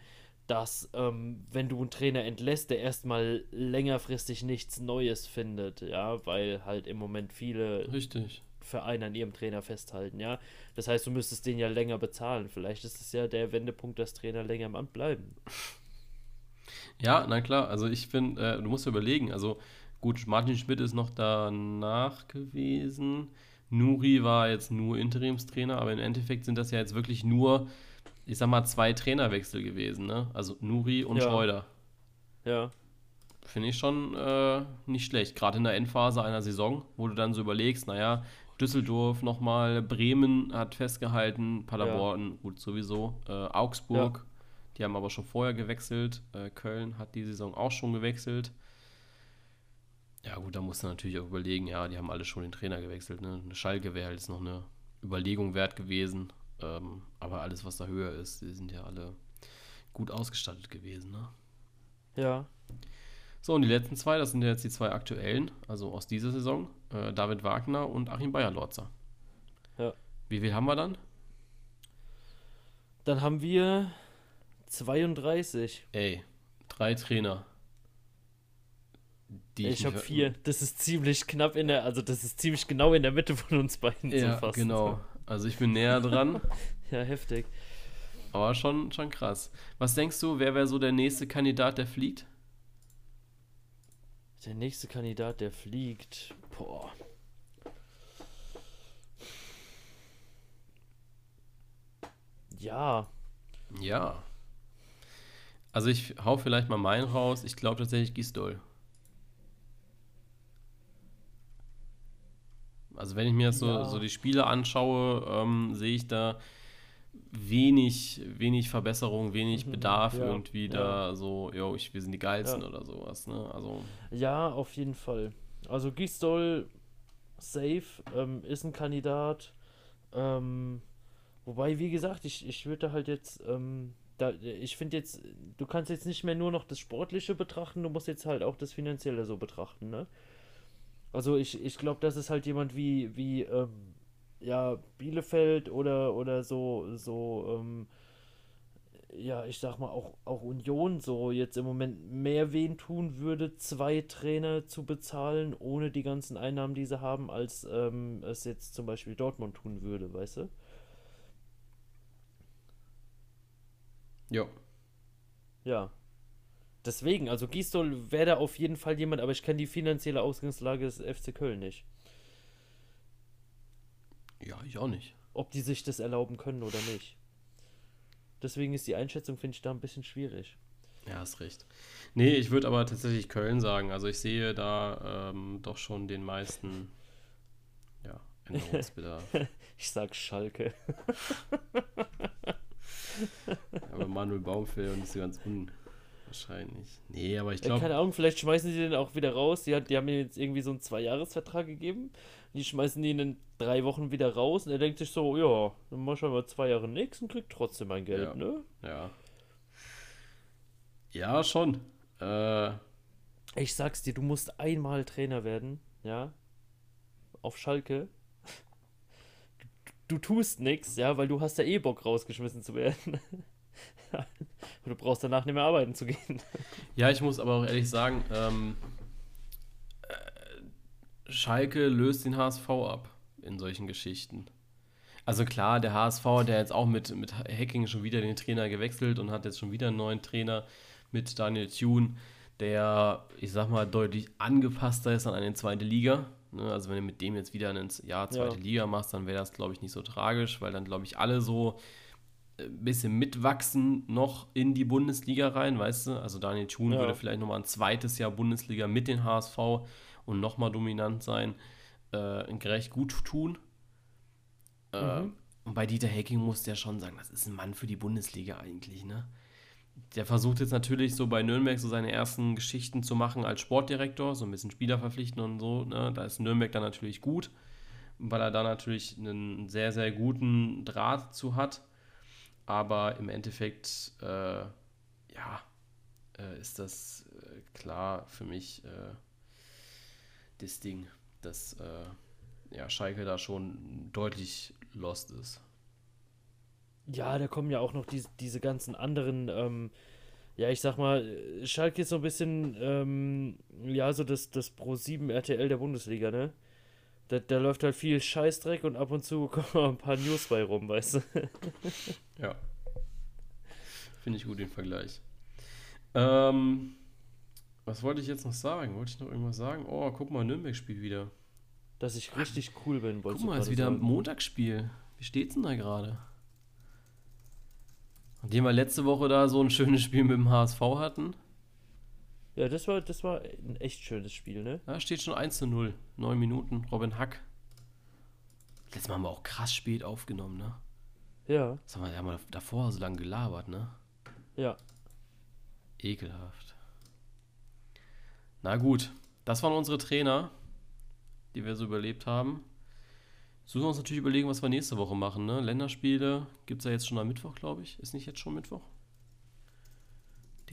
S2: dass ähm, wenn du einen Trainer entlässt, der erstmal längerfristig nichts Neues findet, ja, weil halt im Moment viele
S1: Richtig.
S2: Vereine an ihrem Trainer festhalten, ja. Das heißt, du müsstest den ja länger bezahlen. Vielleicht ist es ja der Wendepunkt, dass Trainer länger im Amt bleiben.
S1: Ja, na klar, also ich finde, äh, du musst überlegen, also gut, Martin Schmidt ist noch danach gewesen. Nuri war jetzt nur Interimstrainer, aber im Endeffekt sind das ja jetzt wirklich nur, ich sag mal, zwei Trainerwechsel gewesen, ne? Also Nuri und
S2: Ja.
S1: Schreuder.
S2: Ja,
S1: Finde ich schon äh, nicht schlecht. Gerade in der Endphase einer Saison, wo du dann so überlegst, naja, Düsseldorf nochmal, Bremen hat festgehalten, Paderborn, gut sowieso, äh, Augsburg, die haben aber schon vorher gewechselt, äh, Köln hat die Saison auch schon gewechselt. Ja gut, da musst du natürlich auch überlegen, ja, die haben alle schon den Trainer gewechselt, ne? Eine Schalke wäre halt jetzt noch eine Überlegung wert gewesen, ähm, aber alles, was da höher ist, die sind ja alle gut ausgestattet gewesen, ne?
S2: ja.
S1: So, und die letzten zwei, das sind ja jetzt die zwei aktuellen, also aus dieser Saison, äh, David Wagner und Achim Bayerlorzer.
S2: Ja.
S1: Wie viel haben wir dann?
S2: Dann haben wir 32.
S1: Ey, drei Trainer. Die
S2: ich habe vier. Das ist ziemlich knapp in der, also das ist ziemlich genau in der Mitte von uns beiden
S1: Ja,
S2: zu fassen.
S1: genau. Also ich bin näher dran,
S2: Ja, heftig.
S1: aber schon, schon krass. Was denkst du, wer wäre so der nächste Kandidat, der fliegt?
S2: Der nächste Kandidat, der fliegt. Boah. Ja,
S1: Ja. Also ich hau vielleicht mal meinen raus. Ich glaube tatsächlich Gisdol. Also wenn ich mir jetzt so,
S2: Ja.
S1: so die Spiele anschaue, ähm, sehe ich da wenig, wenig Verbesserung, wenig
S2: Mhm,
S1: Bedarf
S2: ja,
S1: irgendwie
S2: ja.
S1: da so, yo, ich, wir sind die Geilsten oder sowas, ne? Also,
S2: Ja, auf jeden Fall. Also Gisdol safe ähm, ist ein Kandidat. Ähm, wobei, wie gesagt, ich, ich würde halt jetzt, ähm, da, ich finde jetzt, du kannst jetzt nicht mehr nur noch das Sportliche betrachten, du musst jetzt halt auch das Finanzielle so betrachten, ne? Also ich, ich glaube, das ist halt jemand wie, wie, ähm, ja, Bielefeld oder, oder so, so, ähm, ja, ich sag mal, auch, auch Union so jetzt im Moment mehr wen tun würde, zwei Trainer zu bezahlen, ohne die ganzen Einnahmen, die sie haben, als ähm, es jetzt zum Beispiel Dortmund tun würde, weißt du?
S1: ja.
S2: Ja. Deswegen, also Gisdol wäre da auf jeden Fall jemand, aber ich kenne die finanzielle Ausgangslage des FC Köln nicht.
S1: Ja, ich auch nicht.
S2: Ob die sich das erlauben können oder nicht. Deswegen ist die Einschätzung, finde ich, da ein bisschen schwierig.
S1: Ja, hast recht. Nee, ich würde aber tatsächlich Köln sagen. Also ich sehe da ähm, doch schon den meisten ja, Änderungsbedarf.
S2: Ich sag Schalke.
S1: aber Manuel Baumfeld ist ganz unwahrscheinlich. Nee, aber ich
S2: Ja,
S1: glaube,
S2: keine Ahnung, vielleicht schmeißen sie den auch wieder raus. Die, hat, die haben ihm jetzt irgendwie so einen Zwei-Jahres-Vertrag gegeben. Die schmeißen ihn in drei Wochen wieder raus und er denkt sich so, ja, dann mach ich mal zwei Jahre nichts und kriegt trotzdem mein Geld,
S1: Ja.
S2: ne?
S1: ja. Ja, schon. Äh,
S2: Ich sag's dir, du musst einmal Trainer werden, ja? Auf Schalke. Du, du tust nichts, ja, weil du hast ja eh Bock rausgeschmissen zu werden. Und du brauchst danach nicht mehr arbeiten zu gehen.
S1: Ja, ich muss aber auch ehrlich sagen, ähm, äh, Schalke löst den HSV ab in solchen Geschichten. Also klar, der HSV hat ja jetzt auch mit, mit Hacking schon wieder den Trainer gewechselt und hat jetzt schon wieder einen neuen Trainer mit Daniel Thune, der, ich sag mal, deutlich angepasster ist an eine zweite Liga. Ne? Also wenn du mit dem jetzt wieder ein Jahr zweite
S2: Ja.
S1: Liga machst, dann wäre das, glaube ich, nicht so tragisch, weil dann, glaube ich, alle so ein bisschen mitwachsen noch in die Bundesliga rein, weißt du? Also Daniel Thun
S2: Ja.
S1: würde vielleicht nochmal ein zweites Jahr Bundesliga mit den HSV und nochmal dominant sein, äh, gerecht gut tun. Äh,
S2: Mhm.
S1: Und bei Dieter Hecking muss der schon sagen, das ist ein Mann für die Bundesliga eigentlich, ne? Der versucht jetzt natürlich so bei Nürnberg so seine ersten Geschichten zu machen als Sportdirektor, so ein bisschen Spieler verpflichten und so, ne? Da ist Nürnberg dann natürlich gut, weil er da natürlich einen sehr, sehr guten Draht zu hat. Aber im Endeffekt, äh, ja, äh, ist das äh, klar für mich äh, das Ding, dass äh, ja, Schalke da schon deutlich lost ist.
S2: Ja, da kommen ja auch noch diese, diese ganzen anderen, ähm, ja, ich sag mal, Schalke ist so ein bisschen, ähm, ja, so das, das Pro7 RTL der Bundesliga, ne? Da, da läuft halt viel Scheißdreck und ab und zu kommen ein paar News bei rum, weißt du?
S1: Ja. Finde ich gut den Vergleich. Ähm, was wollte ich jetzt noch sagen? Wollte ich noch irgendwas sagen? Oh, guck mal, Nürnberg spielt wieder.
S2: Dass ich richtig cool bin,
S1: Guck
S2: wolltest du
S1: mal, ist
S2: gerade
S1: wieder ein. Montagsspiel. Wie steht's denn da gerade? Nachdem wir letzte Woche da so ein schönes Spiel mit dem HSV hatten,
S2: Ja, das war, das war ein echt schönes Spiel, ne?
S1: da steht schon 1 zu 0. 9 Minuten, Robin Hack. Letztes Mal haben wir auch krass spät aufgenommen, ne?
S2: Ja,
S1: Das haben wir, haben wir davor so lange gelabert, ne?
S2: ja.
S1: Ekelhaft. Na gut, das waren unsere Trainer, die wir so überlebt haben. Jetzt müssen wir uns natürlich überlegen, was wir nächste Woche machen. Ne? Länderspiele gibt es ja jetzt schon am Mittwoch, glaube ich. Ist nicht jetzt schon Mittwoch?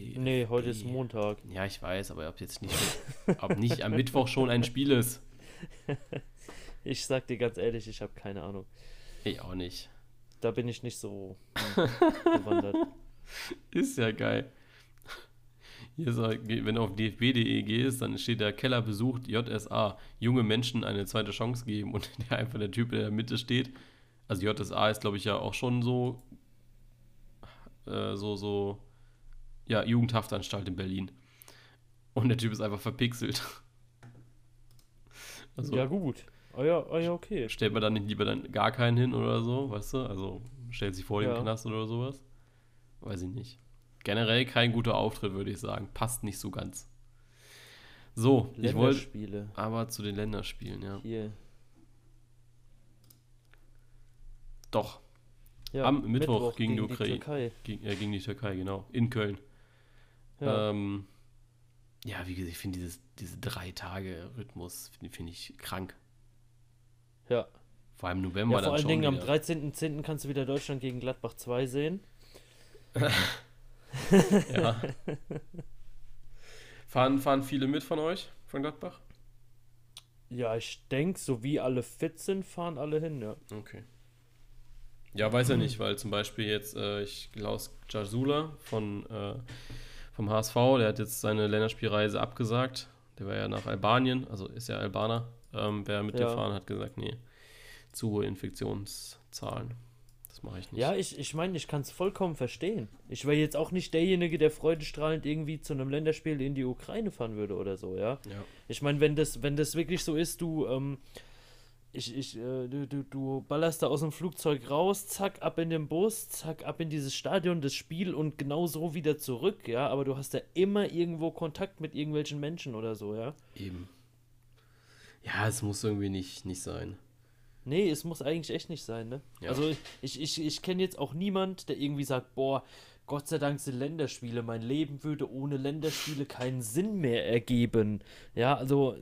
S1: DFB.
S2: Nee, heute ist Montag.
S1: Ja, ich weiß, aber ob jetzt nicht, ob nicht am Mittwoch schon ein Spiel ist.
S2: Ich sag dir ganz ehrlich, ich habe keine Ahnung.
S1: Ich auch nicht.
S2: Da bin ich nicht so bewandert.
S1: Ist ja geil. Hier so, wenn du auf dfb.de gehst, dann steht da Keller besucht JSA, junge Menschen eine zweite Chance geben und der einfach der Typ, der in der Mitte steht. Also JSA ist, glaube ich, ja auch schon so, äh, so, so, ja, Jugendhaftanstalt in Berlin. Und der Typ ist einfach verpixelt. Also
S2: Ja, gut. Ah ja, ah ja, okay.
S1: stellt man dann nicht lieber dann gar keinen hin oder so, weißt du? Also stellt sich vor den
S2: Ja.
S1: Knast oder sowas. Weiß ich nicht. Generell kein guter Auftritt, würde ich sagen. Passt nicht so ganz. So, ich wollte aber zu den Länderspielen, ja.
S2: Hier.
S1: Doch.
S2: Ja,
S1: Am Mittwoch, gegen, die
S2: die
S1: Ukraine.
S2: Türkei.
S1: Gegen, äh, gegen die Türkei, genau. In Köln.
S2: Ja.
S1: Ähm, ja, wie gesagt, ich finde dieses, diese drei Tage Rhythmus finde find ich krank.
S2: ja.
S1: Vor allem November
S2: ja, vor allen Dingen am
S1: wieder.
S2: 13.10. kannst du wieder Deutschland gegen Gladbach 2 sehen.
S1: Ja. fahren, fahren viele mit von euch, von Gladbach?
S2: Ja, ich denke, so wie alle fit sind, fahren alle hin, ja.
S1: Okay. Ja, weiß er nicht, weil zum Beispiel jetzt, äh, ich Klaus Jasula von, äh, vom HSV, der hat jetzt seine Länderspielreise abgesagt. Der war ja nach Albanien, also ist ja Albaner, ähm, wer mit dir
S2: Ja.
S1: hat gesagt, nee, zu hohe Infektionszahlen. Das mache ich nicht.
S2: Ja, ich, ich meine, ich kann es vollkommen verstehen. Ich wäre jetzt auch nicht derjenige, der freudestrahlend irgendwie zu einem Länderspiel in die Ukraine fahren würde oder so, ja.
S1: ja.
S2: Ich meine, wenn das, wenn das wirklich so ist, du, ähm, ich, ich, äh, du, du, du ballerst da aus dem Flugzeug raus, zack, ab in den Bus, zack, ab in dieses Stadion, das Spiel und genau so wieder zurück, ja, aber du hast ja immer irgendwo Kontakt mit irgendwelchen Menschen oder so, ja.
S1: Eben. Ja, es muss irgendwie nicht, nicht sein.
S2: Nee, es muss eigentlich echt nicht sein, ne?
S1: Ja.
S2: Also ich, ich, ich kenne jetzt auch niemand, der irgendwie sagt, boah, Gott sei Dank sind Länderspiele, mein Leben würde ohne Länderspiele keinen Sinn mehr ergeben. Ja, also,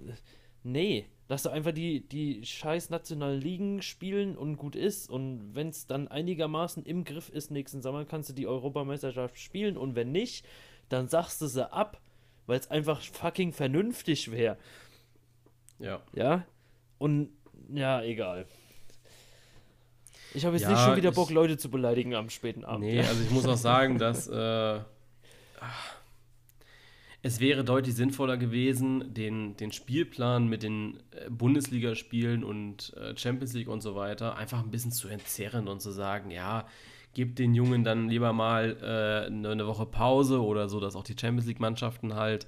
S2: nee, lass doch einfach die, die scheiß nationalen Ligen spielen und gut ist. Und wenn es dann einigermaßen im Griff ist nächsten Sommer, kannst du die Europameisterschaft spielen. Und wenn nicht, dann sagst du sie ab, weil es einfach fucking vernünftig wäre.
S1: Ja.
S2: Ja? Und ja, egal. Ich habe jetzt
S1: Ja,
S2: nicht schon wieder
S1: ich-
S2: Bock, Leute zu beleidigen am späten Abend.
S1: Nee,
S2: ja.
S1: also ich muss auch sagen, dass äh, ah, es wäre deutlich sinnvoller gewesen, den, den Spielplan mit den äh, Bundesligaspielen und äh, Champions League und so weiter einfach ein bisschen zu entzerren und zu sagen, ja, gebt den Jungen dann lieber mal äh, eine, eine Woche Pause oder so, dass auch die Champions League-Mannschaften halt,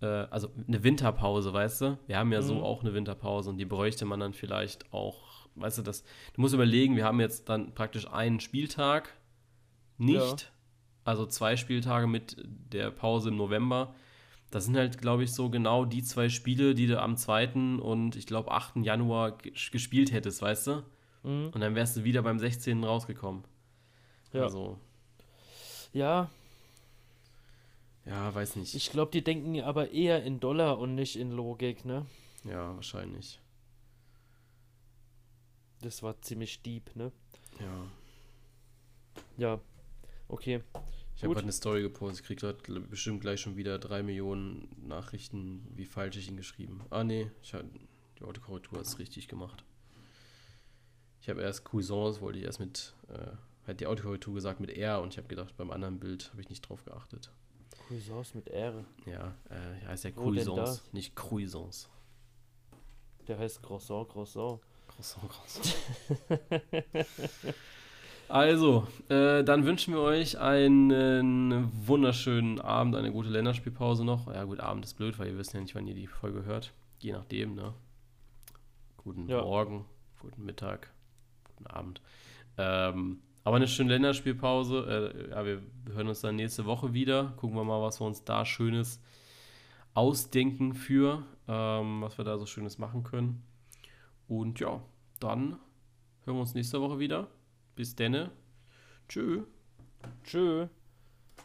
S1: äh, also eine Winterpause, weißt du? Wir haben ja so
S2: Mhm.
S1: auch eine Winterpause und die bräuchte man dann vielleicht auch, weißt du, das, du musst überlegen, wir haben jetzt dann praktisch einen Spieltag nicht, also zwei Spieltage mit der Pause im November. Das sind halt, glaube ich, so genau die zwei Spiele, die du am 2. und ich glaube 8. Januar ge- gespielt hättest, weißt du?
S2: Mhm.
S1: Und dann wärst du wieder beim 16. rausgekommen.
S2: Ja.
S1: Also,
S2: ja,
S1: ja, weiß nicht.
S2: ich glaube, die denken aber eher in Dollar und nicht in Logik, ne?
S1: ja, wahrscheinlich.
S2: Das war ziemlich deep, ne?
S1: Ja.
S2: Ja, okay.
S1: Ich habe gerade eine Story gepostet. Ich kriege gerade bestimmt gleich schon wieder drei Millionen Nachrichten, wie falsch ich ihn geschrieben. Ah, nee, ich hab, die Autokorrektur hat es richtig gemacht. Ich habe erst Cuisance, wollte ich erst mit, äh, hat die Autokorrektur gesagt mit R und ich habe gedacht, beim anderen Bild habe ich nicht drauf geachtet.
S2: Cuisance mit Ehre.
S1: Ja, äh, heißt ja Cuisance, nicht Cuisance.
S2: Der heißt Croissant, Croissant.
S1: Croissant, Croissant. Also, äh, dann wünschen wir euch einen wunderschönen Abend, eine gute Länderspielpause noch. Ja, gut, Abend ist blöd, weil ihr wisst ja nicht, wann ihr die Folge hört. Je nachdem, ne? Guten
S2: Ja.
S1: Morgen, guten Mittag, guten Abend. Ähm, aber eine schöne Länderspielpause. Äh, ja, wir hören uns dann nächste Woche wieder. Gucken wir mal, was wir uns da Schönes ausdenken für, ähm, was wir da so Schönes machen können. Und ja, dann hören wir uns nächste Woche wieder. Bis denne. Tschö.
S2: Tschö.